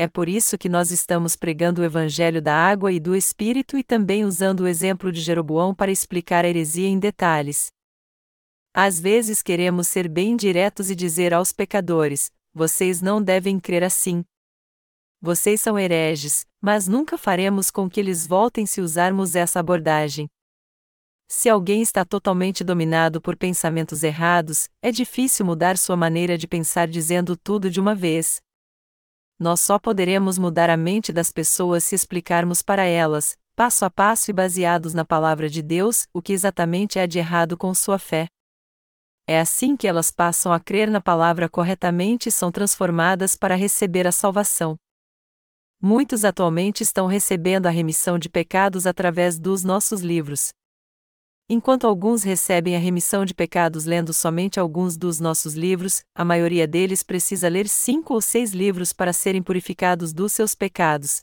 É por isso que nós estamos pregando o Evangelho da água e do Espírito e também usando o exemplo de Jeroboão para explicar a heresia em detalhes. Às vezes queremos ser bem diretos e dizer aos pecadores: vocês não devem crer assim. Vocês são hereges, mas nunca faremos com que eles voltem se usarmos essa abordagem. Se alguém está totalmente dominado por pensamentos errados, é difícil mudar sua maneira de pensar dizendo tudo de uma vez nós só poderemos mudar a mente das pessoas se explicarmos para elas, passo a passo e baseados na palavra de Deus, o que exatamente há de errado com sua fé. É assim que elas passam a crer na palavra corretamente e são transformadas para receber a salvação. Muitos atualmente estão recebendo a remissão de pecados através dos nossos livros. Enquanto alguns recebem a remissão de pecados lendo somente alguns dos nossos livros, a maioria deles precisa ler cinco ou seis livros para serem purificados dos seus pecados.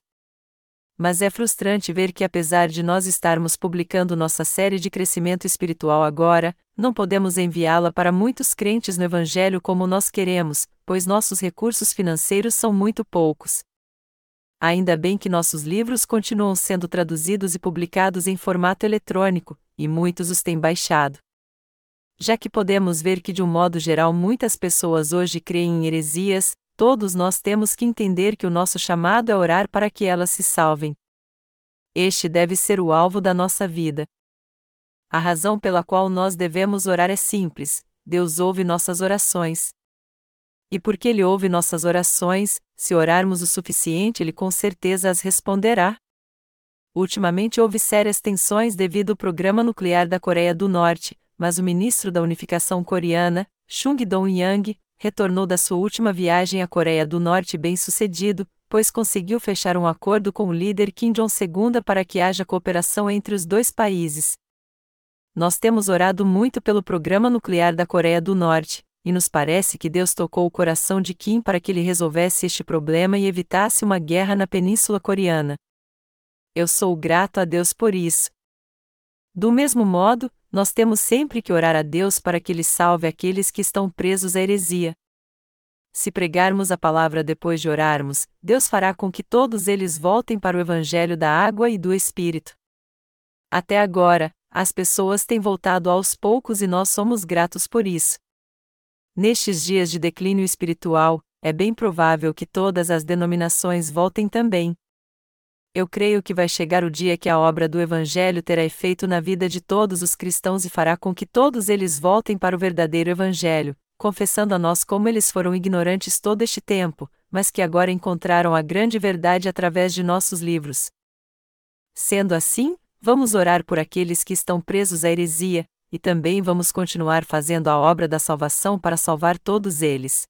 Mas é frustrante ver que, apesar de nós estarmos publicando nossa série de crescimento espiritual agora, não podemos enviá-la para muitos crentes no Evangelho como nós queremos, pois nossos recursos financeiros são muito poucos. Ainda bem que nossos livros continuam sendo traduzidos e publicados em formato eletrônico, e muitos os têm baixado. Já que podemos ver que, de um modo geral, muitas pessoas hoje creem em heresias, todos nós temos que entender que o nosso chamado é orar para que elas se salvem. Este deve ser o alvo da nossa vida. A razão pela qual nós devemos orar é simples: Deus ouve nossas orações. E porque Ele ouve nossas orações, se orarmos o suficiente, Ele com certeza as responderá. Ultimamente houve sérias tensões devido ao programa nuclear da Coreia do Norte, mas o ministro da Unificação Coreana, Chung Dong-yang, retornou da sua última viagem à Coreia do Norte bem-sucedido, pois conseguiu fechar um acordo com o líder Kim Jong-un para que haja cooperação entre os dois países. Nós temos orado muito pelo programa nuclear da Coreia do Norte, e nos parece que Deus tocou o coração de Kim para que ele resolvesse este problema e evitasse uma guerra na Península Coreana. Eu sou grato a Deus por isso. Do mesmo modo, nós temos sempre que orar a Deus para que Ele salve aqueles que estão presos à heresia. Se pregarmos a palavra depois de orarmos, Deus fará com que todos eles voltem para o Evangelho da água e do Espírito. Até agora, as pessoas têm voltado aos poucos e nós somos gratos por isso. Nestes dias de declínio espiritual, é bem provável que todas as denominações voltem também, eu creio que vai chegar o dia que a obra do Evangelho terá efeito na vida de todos os cristãos e fará com que todos eles voltem para o verdadeiro Evangelho, confessando a nós como eles foram ignorantes todo este tempo, mas que agora encontraram a grande verdade através de nossos livros. Sendo assim, vamos orar por aqueles que estão presos à heresia, e também vamos continuar fazendo a obra da salvação para salvar todos eles.